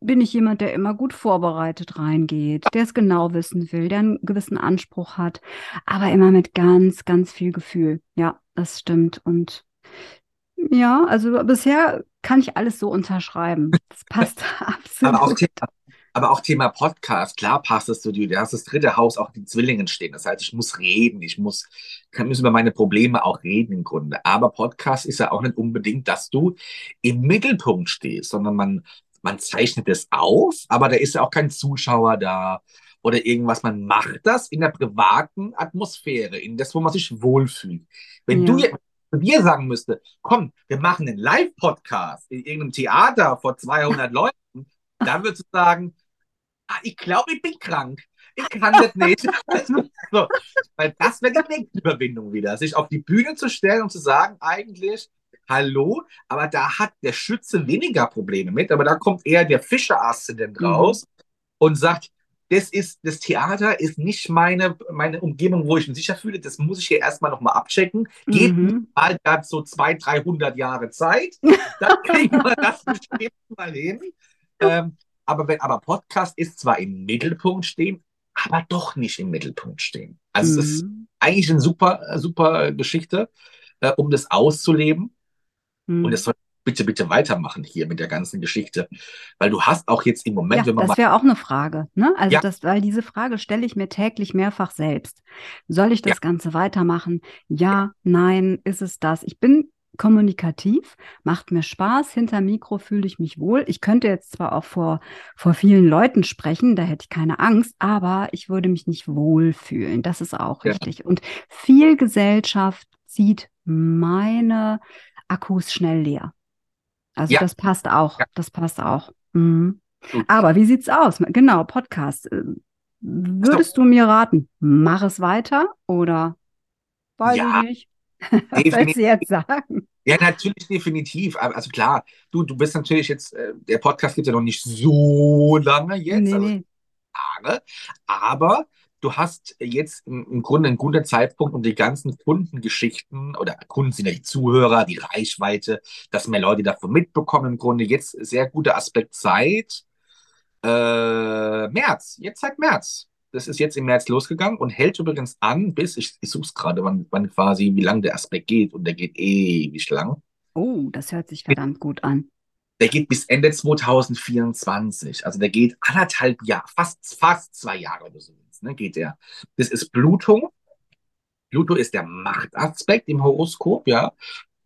bin ich jemand, der immer gut vorbereitet reingeht, der es genau wissen will, der einen gewissen Anspruch hat, aber immer mit ganz, ganz viel Gefühl. Ja, das stimmt. Und ja, also bisher kann ich alles so unterschreiben. Das passt absolut. *laughs* Aber auch aber auch Thema Podcast, klar passt es zu dir. Du hast das dritte Haus auch die Zwillingen stehen. Das heißt, ich muss reden, ich muss, kann, müssen über meine Probleme auch reden im Grunde. Aber Podcast ist ja auch nicht unbedingt, dass du im Mittelpunkt stehst, sondern man, man zeichnet es auf, aber da ist ja auch kein Zuschauer da oder irgendwas. Man macht das in der privaten Atmosphäre, in das, wo man sich wohlfühlt. Wenn ja. du jetzt dir sagen müsste, komm, wir machen einen Live-Podcast in irgendeinem Theater vor 200 Leuten, dann würdest du sagen, ich glaube, ich bin krank. Ich kann das nicht. *laughs* so, weil das wäre die nächste Überwindung wieder, sich auf die Bühne zu stellen und zu sagen, eigentlich, hallo, aber da hat der Schütze weniger Probleme mit, aber da kommt eher der Fischer-Aszendent mhm. raus und sagt, das ist, das Theater ist nicht meine, meine Umgebung, wo ich mich sicher fühle. Das muss ich hier erstmal nochmal abchecken. Gebt mhm. mal da so 200, 300 Jahre Zeit. Dann *laughs* kriegen wir das bestimmt mal hin. Ähm, aber, wenn, aber Podcast ist zwar im Mittelpunkt stehen, aber doch nicht im Mittelpunkt stehen. Also mhm. es ist mhm. eigentlich eine super, super Geschichte, äh, um das auszuleben. Mhm. Und es soll bitte, bitte weitermachen hier mit der ganzen Geschichte. Weil du hast auch jetzt im Moment, ja, wenn man. Das wäre auch eine Frage, ne? Also ja. das, weil diese Frage stelle ich mir täglich mehrfach selbst. Soll ich das ja. Ganze weitermachen? Ja, nein, ist es das? Ich bin kommunikativ, macht mir Spaß, hinter Mikro fühle ich mich wohl. Ich könnte jetzt zwar auch vor, vor vielen Leuten sprechen, da hätte ich keine Angst, aber ich würde mich nicht wohlfühlen. Das ist auch ja. richtig. Und viel Gesellschaft zieht meine Akkus schnell leer. Also Ja. das passt auch. Ja. Das passt auch. Mhm. Aber wie sieht's aus? Genau, Podcast. Äh, Würdest du mir raten, mach es weiter oder weiß Ja, ich nicht? *laughs* Was sollst du jetzt sagen? Ja, natürlich, definitiv. Also klar, du, du bist natürlich jetzt, äh, der Podcast gibt ja noch nicht so lange jetzt, Nee, also nee. Jahre, aber du hast jetzt im, im Grunde einen guten Zeitpunkt, um die ganzen Kundengeschichten oder Kunden sind ja die Zuhörer, die Reichweite, dass mehr Leute davon mitbekommen, im Grunde jetzt sehr guter Aspekt Zeit. Äh, März, jetzt seit März. Das ist jetzt im März losgegangen und hält übrigens an bis, ich, ich suche es gerade, wann, wann quasi, wie lang der Aspekt geht und der geht ewig lang. Oh, das hört sich verdammt gut an. Der geht bis Ende 2024. Also der geht anderthalb Jahre, fast, fast zwei Jahre oder so, ne, geht der. Das ist Pluto. Pluto ist der Machtaspekt im Horoskop, ja.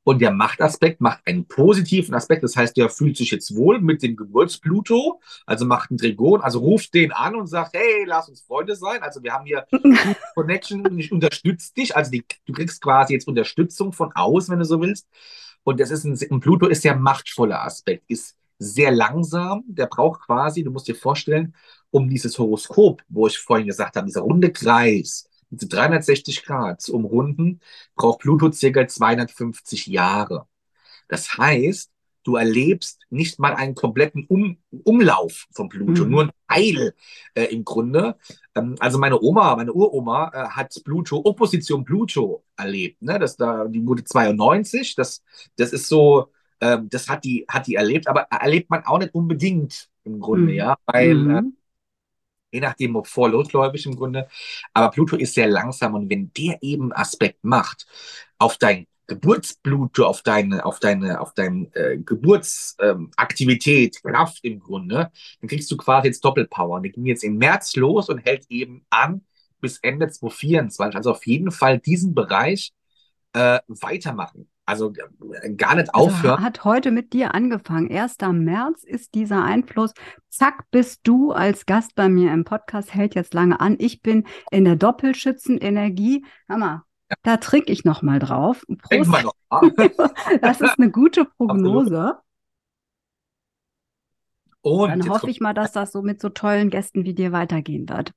Und der Machtaspekt macht einen positiven Aspekt. Das heißt, der fühlt sich jetzt wohl mit dem Geburtspluto, also macht einen Trigon, also ruft den an und sagt, hey, lass uns Freunde sein. Also wir haben hier *laughs* Connection und ich unterstütze dich. Also die, du kriegst quasi jetzt Unterstützung von außen, wenn du so willst. Und das ist ein, ein Pluto ist der machtvolle Aspekt, ist sehr langsam. Der braucht quasi, du musst dir vorstellen, um dieses Horoskop, wo ich vorhin gesagt habe, dieser runde Kreis, 360 Grad zu umrunden, braucht Pluto circa 250 Jahre. Das heißt, du erlebst nicht mal einen kompletten um Umlauf von Pluto, Mhm. nur ein Teil äh, im Grunde. Ähm, also meine Oma, meine Uroma äh, hat Pluto, Opposition Pluto erlebt. Ne? Das da, die wurde 92. Das, das ist so, ähm, das hat die, hat die erlebt, aber erlebt man auch nicht unbedingt im Grunde, Mhm. ja, weil äh, Mhm. Je nachdem, ob vorlosgläubig im Grunde. Aber Pluto ist sehr langsam und wenn der eben Aspekt macht auf dein Geburtspluto, auf deine, auf deine, auf deine äh, Geburtsaktivität, Kraft im Grunde, dann kriegst du quasi jetzt Doppelpower. Und die ging jetzt im März los und hält eben an bis Ende 2024. Also auf jeden Fall diesen Bereich äh, weitermachen. Also äh, gar nicht Also aufhören. hat heute mit dir angefangen. 1. März ist dieser Einfluss. Zack, bist du als Gast bei mir im Podcast, hält jetzt lange an. Ich bin in der Doppelschützenenergie. Hammer. Da trinke ich noch mal drauf. Prost. mal noch. mal. *laughs* Das ist eine gute Prognose. Und Dann hoffe ich mal, dass das so mit so tollen Gästen wie dir weitergehen wird.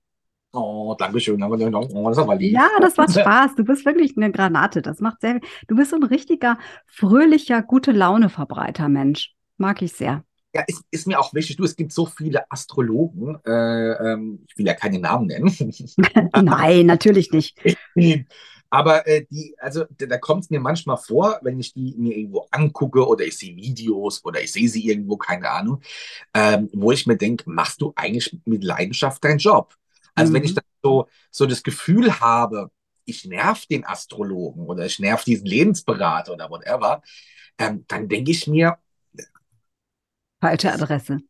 Oh, Dankeschön, danke, oh, das aber lieb. Ja, das macht *laughs* Spaß. Du bist wirklich eine Granate. Das macht sehr, du bist so ein richtiger, fröhlicher, gute Laune-Verbreiter, Mensch. Mag ich sehr. Ja, ist, ist mir auch wichtig. Du, es gibt so viele Astrologen. Äh, ähm, ich will ja keine Namen nennen. *laughs* Nein, natürlich nicht. *laughs* Aber äh, die, also da, da kommt es mir manchmal vor, wenn ich die mir irgendwo angucke oder ich sehe Videos oder ich sehe sie irgendwo, keine Ahnung, ähm, wo ich mir denke, machst du eigentlich mit Leidenschaft deinen Job? Also wenn ich Mhm. dann so, so das Gefühl habe, ich nerv den Astrologen oder ich nerv diesen Lebensberater oder whatever, ähm, dann denke ich mir, Falsche Adresse.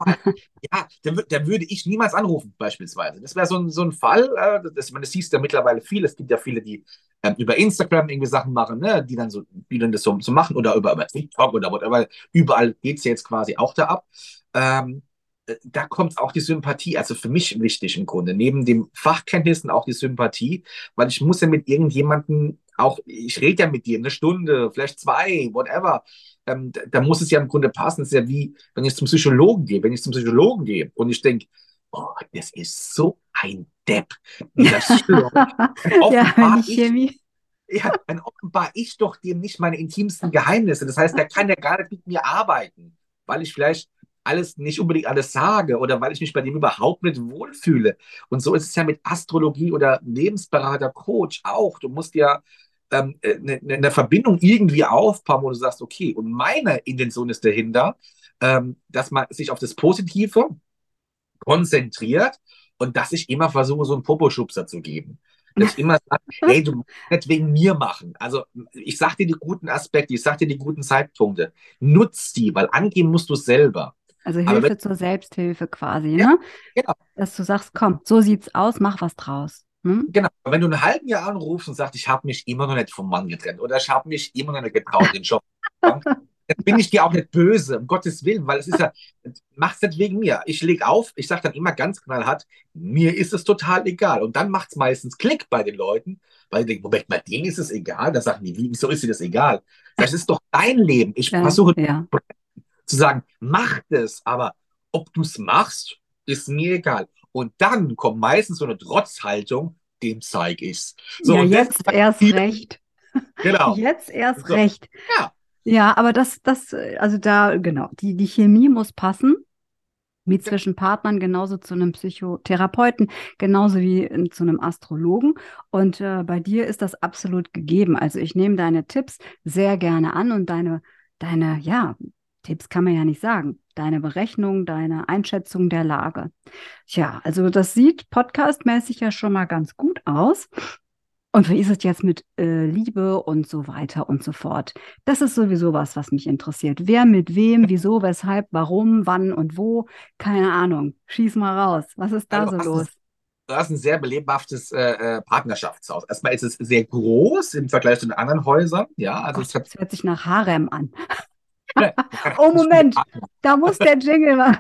Ja, da, wür- da würde ich niemals anrufen, beispielsweise. Das wäre so ein, so ein Fall, äh, das, man, das siehst ja mittlerweile viel. Es gibt ja viele, die ähm, über Instagram irgendwie Sachen machen, ne, die dann so, dann das so, so machen oder über, über TikTok oder whatever. Überall geht es ja jetzt quasi auch da ab. Ähm, äh, da kommt auch die Sympathie, also für mich wichtig im Grunde, neben dem Fachkenntnissen auch die Sympathie, weil ich muss ja mit irgendjemandem auch, ich rede ja mit dir eine Stunde, vielleicht zwei, whatever. Ähm, da, da muss es ja im Grunde passen. Das ist ja wie, wenn ich zum Psychologen gehe, wenn ich zum Psychologen gehe und ich denke, oh, das ist so ein Depp. *laughs* Psychologe. ja, die Chemie. ja, dann offenbar ich doch dem nicht meine intimsten Geheimnisse. Das heißt, der kann ja gar nicht mit mir arbeiten, weil ich vielleicht alles nicht unbedingt alles sage oder weil ich mich bei dem überhaupt nicht wohlfühle. Und so ist es ja mit Astrologie oder Lebensberater, Coach auch. Du musst ja ähm, eine, eine Verbindung irgendwie aufbauen, wo du sagst, okay, und meine Intention ist dahinter, ähm, dass man sich auf das Positive konzentriert und dass ich immer versuche, so einen Poposchubser zu geben. Dass ich immer sage, *laughs* hey, du musst nicht wegen mir machen. Also ich sag dir die guten Aspekte, ich sag dir die guten Zeitpunkte. Nutz die, weil angehen musst du es selber. Also Hilfe wenn- zur Selbsthilfe quasi, Ja, ne? genau. Dass du sagst, komm, so sieht's aus, mach was draus. Hm? Genau. Wenn du einen halben Jahr anrufst und sagst, ich habe mich immer noch nicht vom Mann getrennt oder ich habe mich immer noch nicht getraut, den Job Jetzt *laughs* bin ich dir auch nicht böse, um Gottes Willen, weil es ist ja, macht's nicht wegen mir. Ich leg auf, ich sage dann immer ganz knallhart, mir ist es total egal. Und dann macht's meistens Klick bei den Leuten, weil die denken, Moment mal, denen ist es egal. Da sagen die, wieso ist dir das egal? Das ist doch dein Leben. Ich Ja, versuche ja. Zu sagen, mach das, aber ob du es machst, ist mir egal. Und dann kommt meistens so eine Trotzhaltung, dem zeige ich's. So, ja, jetzt erst viel- recht. Genau. *laughs* Jetzt erst So. recht. Ja. Ja, aber das, das, äh, also da, genau, die, die Chemie muss passen. Wie zwischen Partnern, genauso zu einem Psychotherapeuten, genauso wie in, zu einem Astrologen. Und äh, bei dir ist das absolut gegeben. Also ich nehme deine Tipps sehr gerne an und deine, deine, ja, Tipps kann man ja nicht sagen. Deine Berechnung, deine Einschätzung der Lage. Tja, also das sieht podcastmäßig ja schon mal ganz gut aus. Und wie ist es jetzt mit äh, Liebe und so weiter und so fort? Das ist sowieso was, was mich interessiert. Wer mit wem, wieso, weshalb, warum, wann und wo? Keine Ahnung. Schieß mal raus. Was ist da Also, so los? Du hast ein sehr belebhaftes äh, äh, Partnerschaftshaus. Erstmal ist es sehr groß im Vergleich zu den anderen Häusern. Ja, also Gott, es hat das hört sich nach Harem an. Oh, Moment. Da muss der Jingle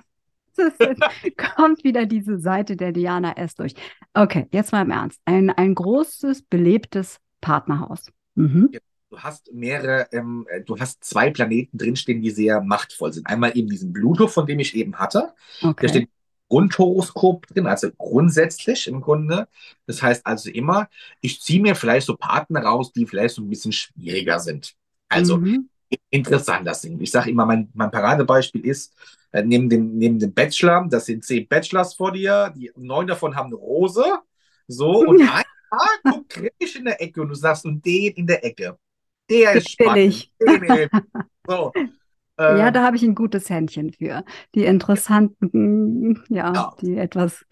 *laughs* ist, kommt wieder diese Seite der Diana S. durch. Okay, jetzt mal im Ernst. Ein, ein großes, belebtes Partnerhaus. Mhm. Du hast mehrere, ähm, äh, du hast zwei Planeten drinstehen, die sehr machtvoll sind. Einmal eben diesen Pluto, von dem ich eben hatte. Da Okay. steht Grundhoroskop drin, also grundsätzlich im Grunde. Das heißt also immer, ich ziehe mir vielleicht so Partner raus, die vielleicht so ein bisschen schwieriger sind. Also Mhm. Interessanter sind. Ich sage immer, mein, mein Paradebeispiel ist, äh, neben dem, neben dem Bachelor, das sind zehn Bachelors vor dir, die neun davon haben eine Rose. So, *laughs* und Ja. einer guckt kritisch in der Ecke und du sagst, und den in der Ecke. Der ist spannend. *laughs* So. Ja, Ähm, da habe ich ein gutes Händchen für. Die interessanten, ja, Ja. die etwas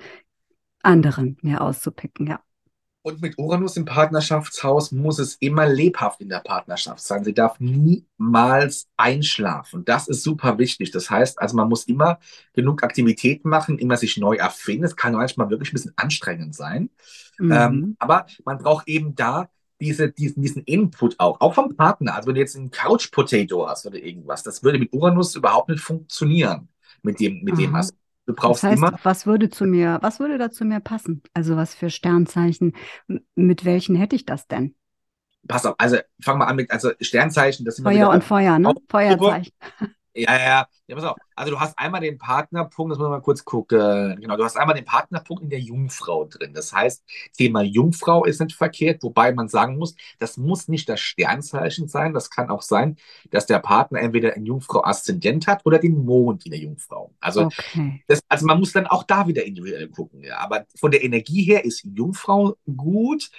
anderen mir auszupicken, ja. Und mit Uranus im Partnerschaftshaus muss es immer lebhaft in der Partnerschaft sein. Sie darf niemals einschlafen. Das ist super wichtig. Das heißt, also man muss immer genug Aktivitäten machen, immer sich neu erfinden. Es kann manchmal wirklich ein bisschen anstrengend sein. Ähm, Mhm. aber man braucht eben da diese, diesen, diesen Input auch, auch vom Partner. Also wenn du jetzt einen Couch Potato hast oder irgendwas, das würde mit Uranus überhaupt nicht funktionieren. Mit dem, mit dem Aha. Aspekt. Du Das brauchst heißt, immer, was würde zu mir, was würde da zu mir passen? Also was für Sternzeichen, mit welchen hätte ich das denn? pass auf, also fang mal an mit, also Sternzeichen, das sind Feuer und Feuer, ne? Feuerzeichen. Ja, ja, ja. Pass auf. Also du hast einmal den Partnerpunkt, das müssen wir mal kurz gucken. Genau, du hast einmal den Partnerpunkt in der Jungfrau drin. Das heißt, Thema Jungfrau ist nicht verkehrt, wobei man sagen muss, das muss nicht das Sternzeichen sein. Das kann auch sein, dass der Partner entweder ein Jungfrau-Aszendent hat oder den Mond in der Jungfrau. Also Okay. das, also man muss dann auch da wieder individuell gucken. Ja. Aber von der Energie her ist Jungfrau gut.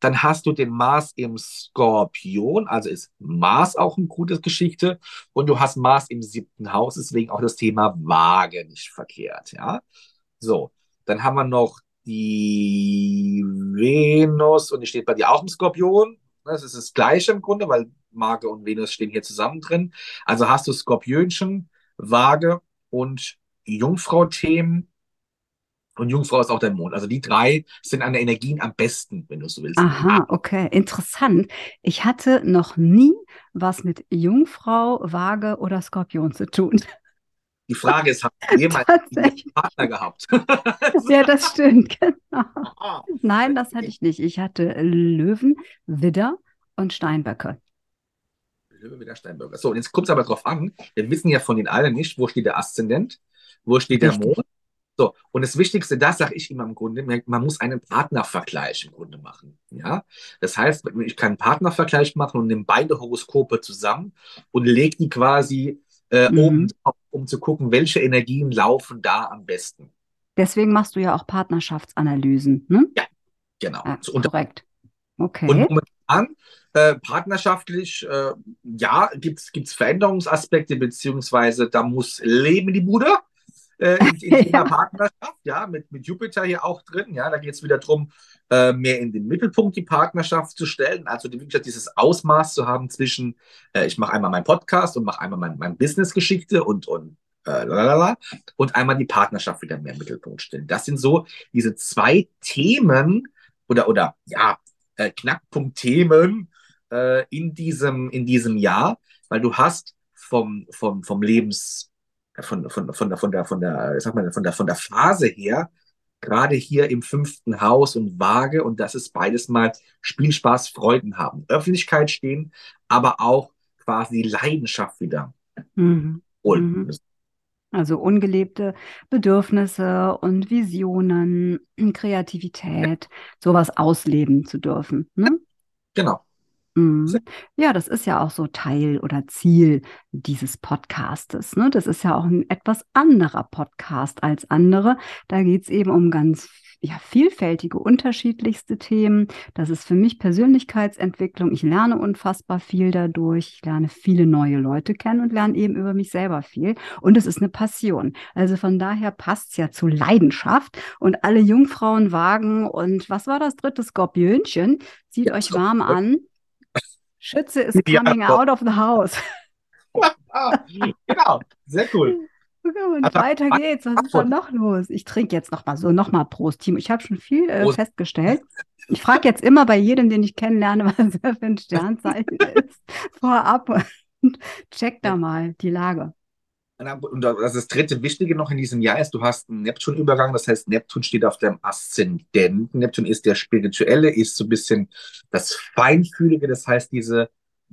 Dann hast du den Mars im Skorpion, also ist Mars auch eine gute Geschichte. Und du hast Mars im siebten Haus, deswegen auch das Thema Waage nicht verkehrt. Ja. So, dann haben wir noch die Venus und die steht bei dir auch im Skorpion. Das ist das Gleiche im Grunde, weil Waage und Venus stehen hier zusammen drin. Also hast du Skorpionchen, Waage und Jungfrau-Themen. Und Jungfrau ist auch der Mond. Also die drei sind an der Energien am besten, wenn du so willst. Aha, okay, interessant. Ich hatte noch nie was mit Jungfrau, Waage oder Skorpion zu tun. Die Frage ist, hast du *laughs* jemals einen. Partner gehabt? *laughs* *laughs* Ja, das stimmt, genau. Ah, Nein, das hatte ich nicht. Ich hatte Löwen, Widder und Steinböcke. Löwe wieder Steinbürger. So, und jetzt kommt es aber drauf an. Wir wissen ja von den allen nicht, wo steht der Aszendent, wo steht der Richtig. Mond. So, und das Wichtigste, das sage ich immer im Grunde, man muss einen Partnervergleich im Grunde machen. Ja, das heißt, ich kann einen Partnervergleich machen und nehme beide Horoskope zusammen und lege die quasi äh, Mhm. oben drauf, um zu gucken, welche Energien laufen da am besten. Deswegen machst du ja auch Partnerschaftsanalysen, ne? Genau. Ja, So, und korrekt. Okay. Und momentan, äh, partnerschaftlich, äh, ja, gibt es Veränderungsaspekte, beziehungsweise da muss Leben in die Bude. Äh, in, in *laughs* Ja. Partnerschaft, ja, mit, mit Jupiter hier auch drin, ja, da geht es wieder darum, äh, mehr in den Mittelpunkt die Partnerschaft zu stellen, also die, wirklich dieses Ausmaß zu haben zwischen, äh, ich mache einmal meinen Podcast und mache einmal mein, mein Business-Geschichte und, und äh, und einmal die Partnerschaft wieder mehr im Mittelpunkt stellen. Das sind so diese zwei Themen oder, oder ja, äh, Knackpunktthemen äh, in diesem, in diesem Jahr, weil du hast vom, vom, vom Lebens, von, von, von, der, von der, von der, sag mal, von der, von der Phase her, gerade hier im fünften Haus und Waage, und das ist beides mal Spielspaß, Freuden haben. Öffentlichkeit stehen, aber auch quasi Leidenschaft wieder. Mhm. Mhm. Also ungelebte Bedürfnisse und Visionen, Kreativität, sowas ausleben zu dürfen. Ne? Genau. Mhm. Ja, das ist ja auch so Teil oder Ziel dieses Podcastes. Ne? Das ist ja auch ein etwas anderer Podcast als andere. Da geht es eben um ganz ja, vielfältige, unterschiedlichste Themen. Das ist für mich Persönlichkeitsentwicklung. Ich lerne unfassbar viel dadurch. Ich lerne viele neue Leute kennen und lerne eben über mich selber viel. Und es ist eine Passion. Also von daher passt es ja zu Leidenschaft. Und alle Jungfrauen wagen und was war das dritte Skorpionchen? Zieht ja, euch warm an. Schütze is coming out of the house. *laughs* genau, sehr cool. Und also, weiter geht's. Was ist denn noch los? Ich trinke jetzt noch mal so, noch mal Prost, Timo. Ich habe schon viel äh, festgestellt. Ich frage jetzt immer bei jedem, den ich kennenlerne, *laughs* was er für ein Sternzeichen ist, vorab und check da mal die Lage. Und das, das dritte Wichtige noch in diesem Jahr ist, du hast einen Neptun-Übergang, das heißt, Neptun steht auf dem Aszendenten. Neptun ist der Spirituelle, ist so ein bisschen das Feinfühlige, das heißt, diese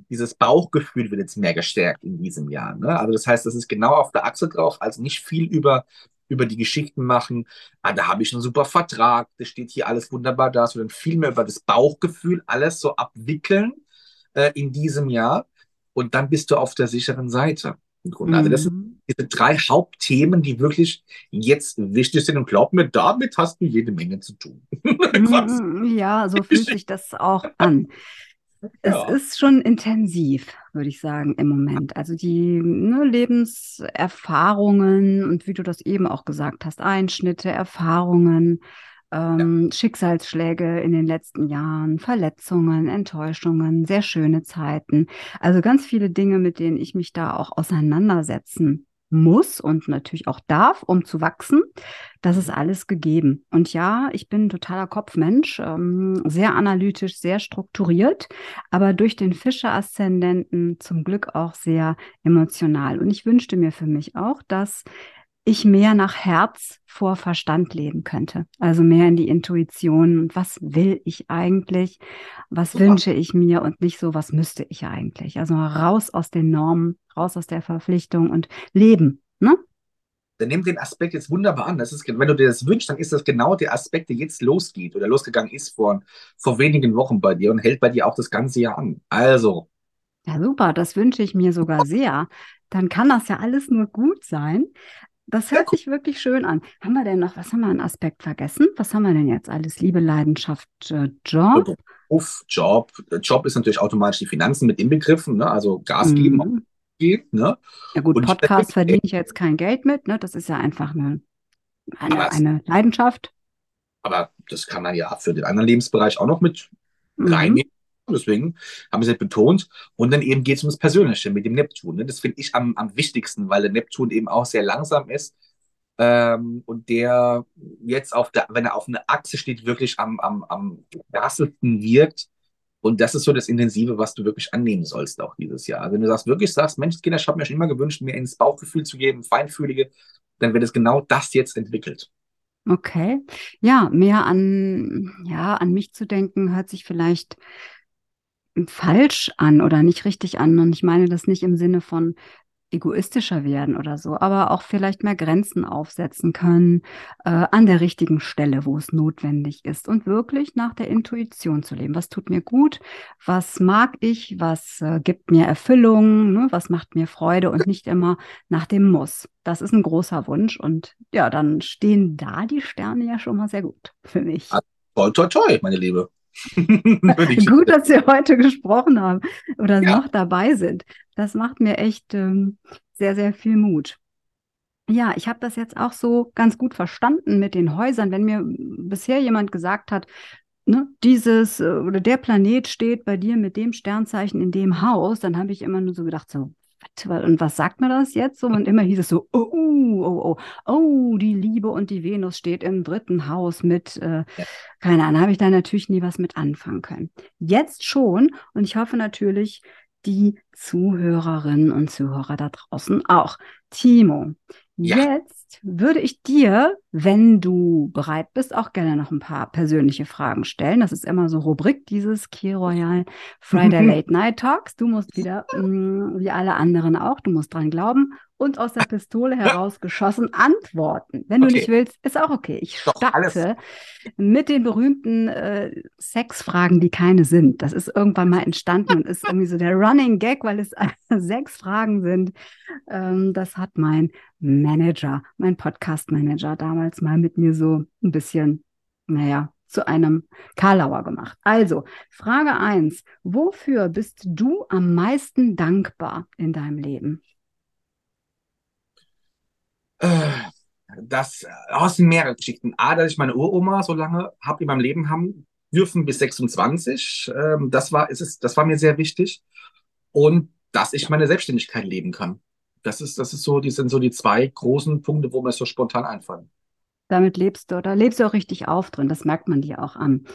dieses Bauchgefühl wird jetzt mehr gestärkt in diesem Jahr. Ne? Also das heißt, das ist genau auf der Achse drauf, also nicht viel über, über die Geschichten machen, ah, da habe ich einen super Vertrag, das steht hier alles wunderbar da, sondern viel mehr über das Bauchgefühl, alles so abwickeln äh, in diesem Jahr und dann bist du auf der sicheren Seite. Im Grunde. Mhm. Also das mhm. Diese drei Hauptthemen, die wirklich jetzt wichtig sind. Und glaub mir, damit hast du jede Menge zu tun. *laughs* Mhm, ja, so fühlt sich das auch *laughs* an. Es ja. ist schon intensiv, würde ich sagen, im Moment. Also die ne, Lebenserfahrungen und wie du das eben auch gesagt hast, Einschnitte, Erfahrungen, ähm, ja. Schicksalsschläge in den letzten Jahren, Verletzungen, Enttäuschungen, sehr schöne Zeiten. Also ganz viele Dinge, mit denen ich mich da auch auseinandersetzen muss und natürlich auch darf, um zu wachsen. Das ist alles gegeben. Und ja, ich bin totaler Kopfmensch, ähm, sehr analytisch, sehr strukturiert, aber durch den Fische-Aszendenten zum Glück auch sehr emotional. Und ich wünschte mir für mich auch, dass ich mehr nach Herz vor Verstand leben könnte. Also mehr in die Intuition. Was will ich eigentlich? Was Super. wünsche ich mir? Und nicht so, was müsste ich eigentlich? Also raus aus den Normen, raus aus der Verpflichtung und leben. Ne? Dann nimm den Aspekt jetzt wunderbar an. Das ist, wenn du dir das wünschst, dann ist das genau der Aspekt, der jetzt losgeht oder losgegangen ist vor, vor wenigen Wochen bei dir und hält bei dir auch das ganze Jahr an. Also. Ja, super. Das wünsche ich mir sogar sehr. Dann kann das ja alles nur gut sein. Das hört sich wirklich schön an. Haben wir denn noch, was haben wir an Aspekt vergessen? Was haben wir denn jetzt alles? Liebe, Leidenschaft, äh, Job? Beruf, Job. Job ist natürlich automatisch die Finanzen mit inbegriffen, ne? also Gas geben. Mhm. Geht, ne? Ja gut, Und Podcast verdiene ich jetzt kein Geld mit, ne? Das ist ja einfach eine, eine, eine Leidenschaft. Aber das kann man ja für den anderen Lebensbereich auch noch mit mhm. reinnehmen. Deswegen haben sie es betont. Und dann eben geht es um das Persönliche mit dem Neptun. Ne? Das finde ich am, am wichtigsten, weil der Neptun eben auch sehr langsam ist. Ähm, und der jetzt auf der, wenn er auf einer Achse steht, wirklich am, am, am krassesten wirkt. Und das ist so das Intensive, was du wirklich annehmen sollst auch dieses Jahr. Also wenn du sagst, wirklich sagst, Mensch, Kinder, ich habe mir schon immer gewünscht, mir ins Bauchgefühl zu geben, feinfühlige, dann wird es genau das jetzt entwickelt. Okay. Ja, mehr an, ja, an mich zu denken, hört sich vielleicht falsch an oder nicht richtig an. Und ich meine das nicht im Sinne von egoistischer werden oder so, aber auch vielleicht mehr Grenzen aufsetzen können äh, an der richtigen Stelle, wo es notwendig ist und wirklich nach der Intuition zu leben. Was tut mir gut? Was mag ich? Was äh, gibt mir Erfüllung? Ne? Was macht mir Freude und nicht immer nach dem Muss? Das ist ein großer Wunsch und ja, dann stehen da die Sterne ja schon mal sehr gut für mich. Toi, toi, toi, meine Liebe. *laughs* Gut, dass wir heute gesprochen haben oder ja. noch dabei sind. Das macht mir echt ähm, sehr, sehr viel Mut. Ja, ich habe das jetzt auch so ganz gut verstanden mit den Häusern. Wenn mir bisher jemand gesagt hat, ne, dieses äh, oder der Planet steht bei dir mit dem Sternzeichen in dem Haus, dann habe ich immer nur so gedacht, so, und was sagt mir das jetzt so? Und immer hieß es so, oh, oh, oh, oh, oh, die Liebe und die Venus steht im dritten Haus mit, äh, keine Ahnung, habe ich da natürlich nie was mit anfangen können. Jetzt schon und ich hoffe natürlich, die Zuhörerinnen und Zuhörer da draußen auch. Timo, ja. jetzt würde ich dir, wenn du bereit bist, auch gerne noch ein paar persönliche Fragen stellen. Das ist immer so Rubrik dieses Key Royal Friday *laughs* Late Night Talks. Du musst wieder, mm, wie alle anderen auch, du musst dran glauben und aus der Pistole *laughs* herausgeschossen antworten. Wenn okay. du nicht willst, ist auch okay. Ich starte mit den berühmten äh, Sexfragen, die keine sind. Das ist irgendwann mal entstanden und ist irgendwie so der Running Gag, weil es *laughs* sechs Fragen sind. Ähm, das hat mein Manager, mein Podcast-Manager damals mal mit mir so ein bisschen, naja, zu einem Karlauer gemacht. Also, Frage eins: Wofür bist du am meisten dankbar in deinem Leben? Äh, das aus den mehreren Geschichten. A, dass ich meine Uroma so lange habe in meinem Leben haben dürfen bis 26. Ähm, das war, ist es, das war mir sehr wichtig. Und dass ich meine Selbstständigkeit leben kann. Das ist, das ist so, die sind so die zwei großen Punkte, wo mir so spontan einfallen. Damit lebst du oder lebst du auch richtig auf drin. Das merkt man dir auch an.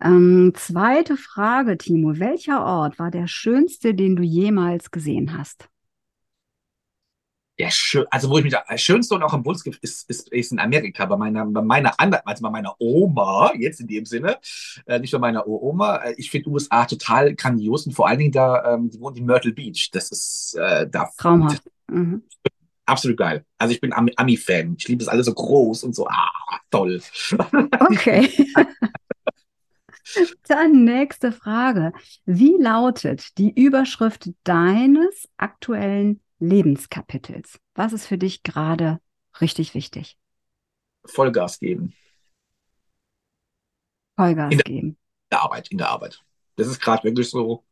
Ähm, zweite Frage, Timo. Welcher Ort war der schönste, den du jemals gesehen hast? Der schön, also wo ich mich da, schönste und auch am Puls ist, ist, ist in Amerika, bei meiner, bei meiner anderen, also bei meiner Oma, jetzt in dem Sinne, äh, nicht bei meiner Oma. Äh, ich finde USA total grandios und vor allen Dingen da, ähm, die wohnt in Myrtle Beach. Das ist äh, da. Traumhaft. Mhm. Absolut geil. Also ich bin Ami-Fan. Ich liebe es alles so groß und so, ah, toll. Okay. *laughs* Dann nächste Frage. Wie lautet die Überschrift deines aktuellen Lebenskapitels? Was ist für dich gerade richtig wichtig? Vollgas geben. Vollgas in der, geben. In der Arbeit, in der Arbeit. Das ist gerade wirklich so.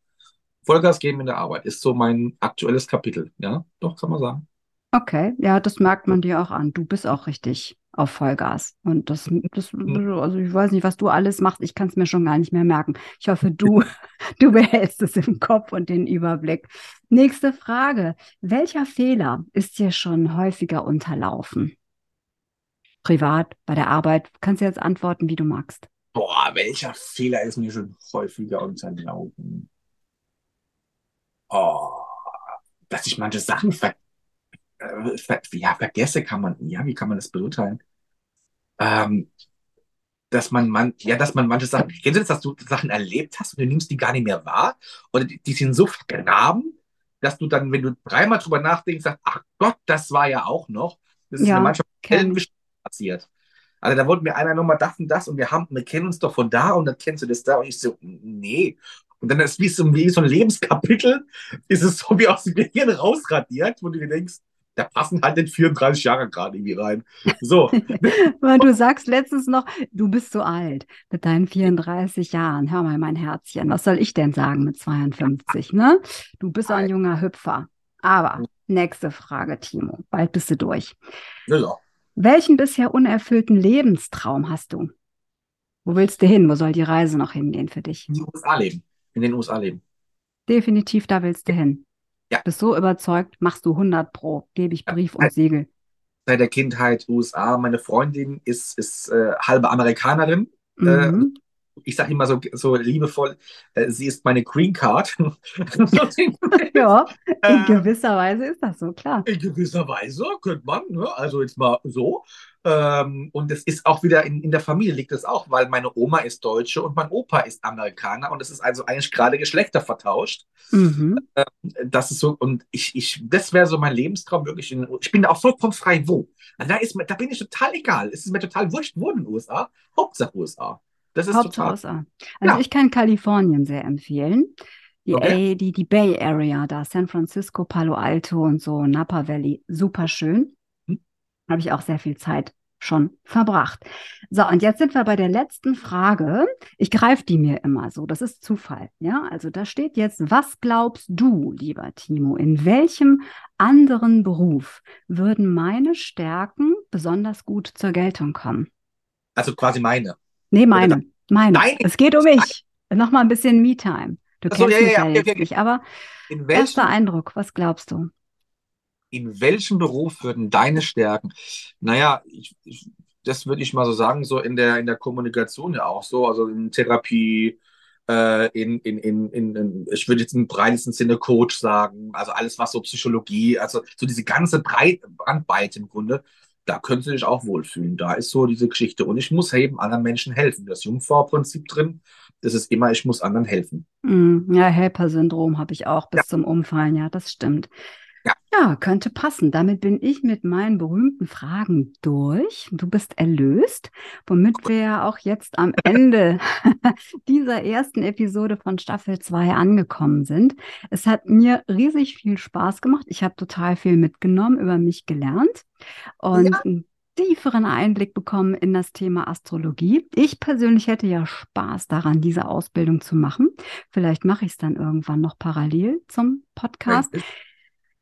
Vollgas geben in der Arbeit ist so mein aktuelles Kapitel. Ja, doch, kann man sagen. Okay, ja, das merkt man dir auch an. Du bist auch richtig auf Vollgas. Und das, das, also ich weiß nicht, was du alles machst. Ich kann es mir schon gar nicht mehr merken. Ich hoffe, du, *laughs* du behältst es im Kopf und den Überblick. Nächste Frage. Welcher Fehler ist dir schon häufiger unterlaufen? Privat, bei der Arbeit? Kannst du jetzt antworten, wie du magst. Boah, welcher Fehler ist mir schon häufiger unterlaufen? Oh, dass ich manche Sachen ver äh, ver ja, vergesse, kann man, ja, wie kann man das beurteilen? Ähm, dass man, man, ja, dass man manche Sachen, kennst du das, dass du Sachen erlebt hast und du nimmst die gar nicht mehr wahr? Oder die, die sind so vergraben, dass du dann, wenn du dreimal drüber nachdenkst, sagst, ach Gott, das war ja auch noch. Das ist ja, manchmal passiert. Also da wollte mir einer nochmal das und das und wir haben, wir kennen uns doch von da und dann kennst du das da und ich so, nee. Und dann ist wie so, wie so ein Lebenskapitel, ist es so wie aus dem Gehirn rausradiert, wo du dir denkst, da passen halt den 34 Jahre gerade irgendwie rein. So. *laughs* Weil du sagst letztens noch, du bist so alt mit deinen 34 Jahren. Hör mal, mein Herzchen, was soll ich denn sagen mit 52, ne? Du bist ein junger Hüpfer. Aber nächste Frage, Timo. Bald bist du durch. Ja, ja. Welchen bisher unerfüllten Lebenstraum hast du? Wo willst du hin? Wo soll die Reise noch hingehen für dich? In den USA leben. In den USA leben. Definitiv, da willst du hin. Ja. Bist so überzeugt, machst du 100 Pro, gebe ich Brief und Siegel. Seit der Kindheit USA. Meine Freundin ist, ist äh, halbe Amerikanerin. Äh, mhm. Ich sage immer so, so liebevoll, äh, sie ist meine Green Card. *laughs* ja, in äh, gewisser Weise ist das so, klar. In gewisser Weise könnte man, ne? also jetzt mal so. Ähm, und es ist auch wieder in, in der Familie liegt es auch, weil meine Oma ist Deutsche und mein Opa ist Amerikaner und es ist also eigentlich gerade Geschlechter vertauscht. Mhm. Ähm, das ist so, und ich, ich, das wäre so mein Lebenstraum, wirklich. In, ich bin da auch vollkommen frei, wo. Also da, ist, da bin ich total egal. Es ist mir total wurscht, wo in den USA. Hauptsache USA. Das ist Hauptsache total. USA. Also ja. ich kann Kalifornien sehr empfehlen. Die, okay. A, die, die Bay Area da, San Francisco, Palo Alto und so, Napa Valley, super schön. Hm. Habe ich auch sehr viel Zeit schon verbracht. So, und jetzt sind wir bei der letzten Frage. Ich greife die mir immer so, das ist Zufall. Ja, also da steht jetzt, was glaubst du, lieber Timo, in welchem anderen Beruf würden meine Stärken besonders gut zur Geltung kommen? Also quasi meine. Nee, meine. Meine. Nein, es geht um mich. Nochmal ein bisschen Me-Time. Du Achso, kennst ja, mich ja, ja, ja, okay, nicht, aber welchem, erster Eindruck, was glaubst du? In welchem Beruf würden deine Stärken? Naja, ich, ich, das würde ich mal so sagen, so in der, in der Kommunikation ja auch so, also in Therapie, äh, in, in, in, in, ich würde jetzt im breitesten Sinne Coach sagen, also alles, was so Psychologie, also so diese ganze Breit Brandweite im Grunde, da können sie sich auch wohlfühlen. Da ist so diese Geschichte. Und ich muss eben anderen Menschen helfen. Das Jungfrau-Prinzip drin, das ist immer, ich muss anderen helfen. Mm, ja, Helper-Syndrom habe ich auch bis ja. zum Umfallen. Ja, das stimmt. Ja. ja, könnte passen. Damit bin ich mit meinen berühmten Fragen durch. Du bist erlöst, womit wir ja auch jetzt am Ende *laughs* dieser ersten Episode von Staffel 2 angekommen sind. Es hat mir riesig viel Spaß gemacht. Ich habe total viel mitgenommen, über mich gelernt und ja. einen tieferen Einblick bekommen in das Thema Astrologie. Ich persönlich hätte ja Spaß daran, diese Ausbildung zu machen. Vielleicht mache ich es dann irgendwann noch parallel zum Podcast.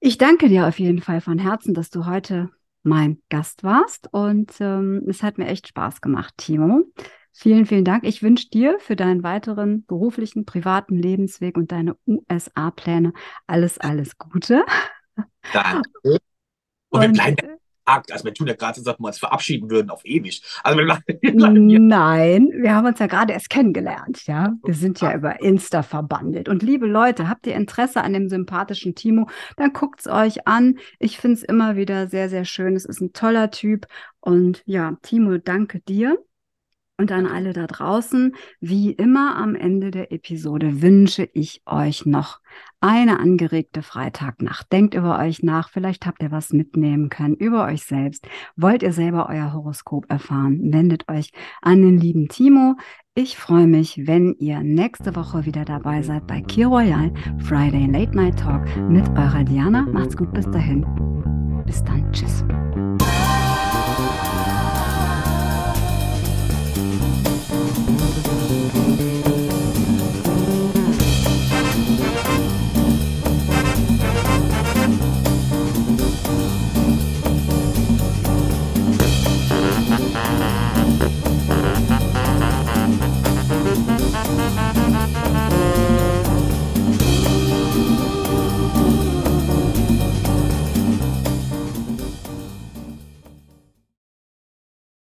Ich danke dir auf jeden Fall von Herzen, dass du heute mein Gast warst und ähm, es hat mir echt Spaß gemacht, Timo. Vielen, vielen Dank. Ich wünsche dir für deinen weiteren beruflichen, privaten Lebensweg und deine USA-Pläne alles, alles Gute. Danke. Und, *laughs* und wir bleiben gesagt. Also wir tun ja gerade so, dass wir uns verabschieden würden auf ewig. Also wir Nein, wir haben uns ja gerade erst kennengelernt, ja. Wir sind ja über Insta verbandelt. Und liebe Leute, habt ihr Interesse an dem sympathischen Timo, dann guckt es euch an. Ich finde es immer wieder sehr, sehr schön. Es ist ein toller Typ. Und ja, Timo, danke dir. Und an alle da draußen, wie immer am Ende der Episode wünsche ich euch noch eine angeregte Freitagnacht. Denkt über euch nach, vielleicht habt ihr was mitnehmen können über euch selbst. Wollt ihr selber euer Horoskop erfahren? Wendet euch an den lieben Timo. Ich freue mich, wenn ihr nächste Woche wieder dabei seid bei Key Royal Friday Late Night Talk mit eurer Diana. Macht's gut bis dahin. Bis dann. Tschüss.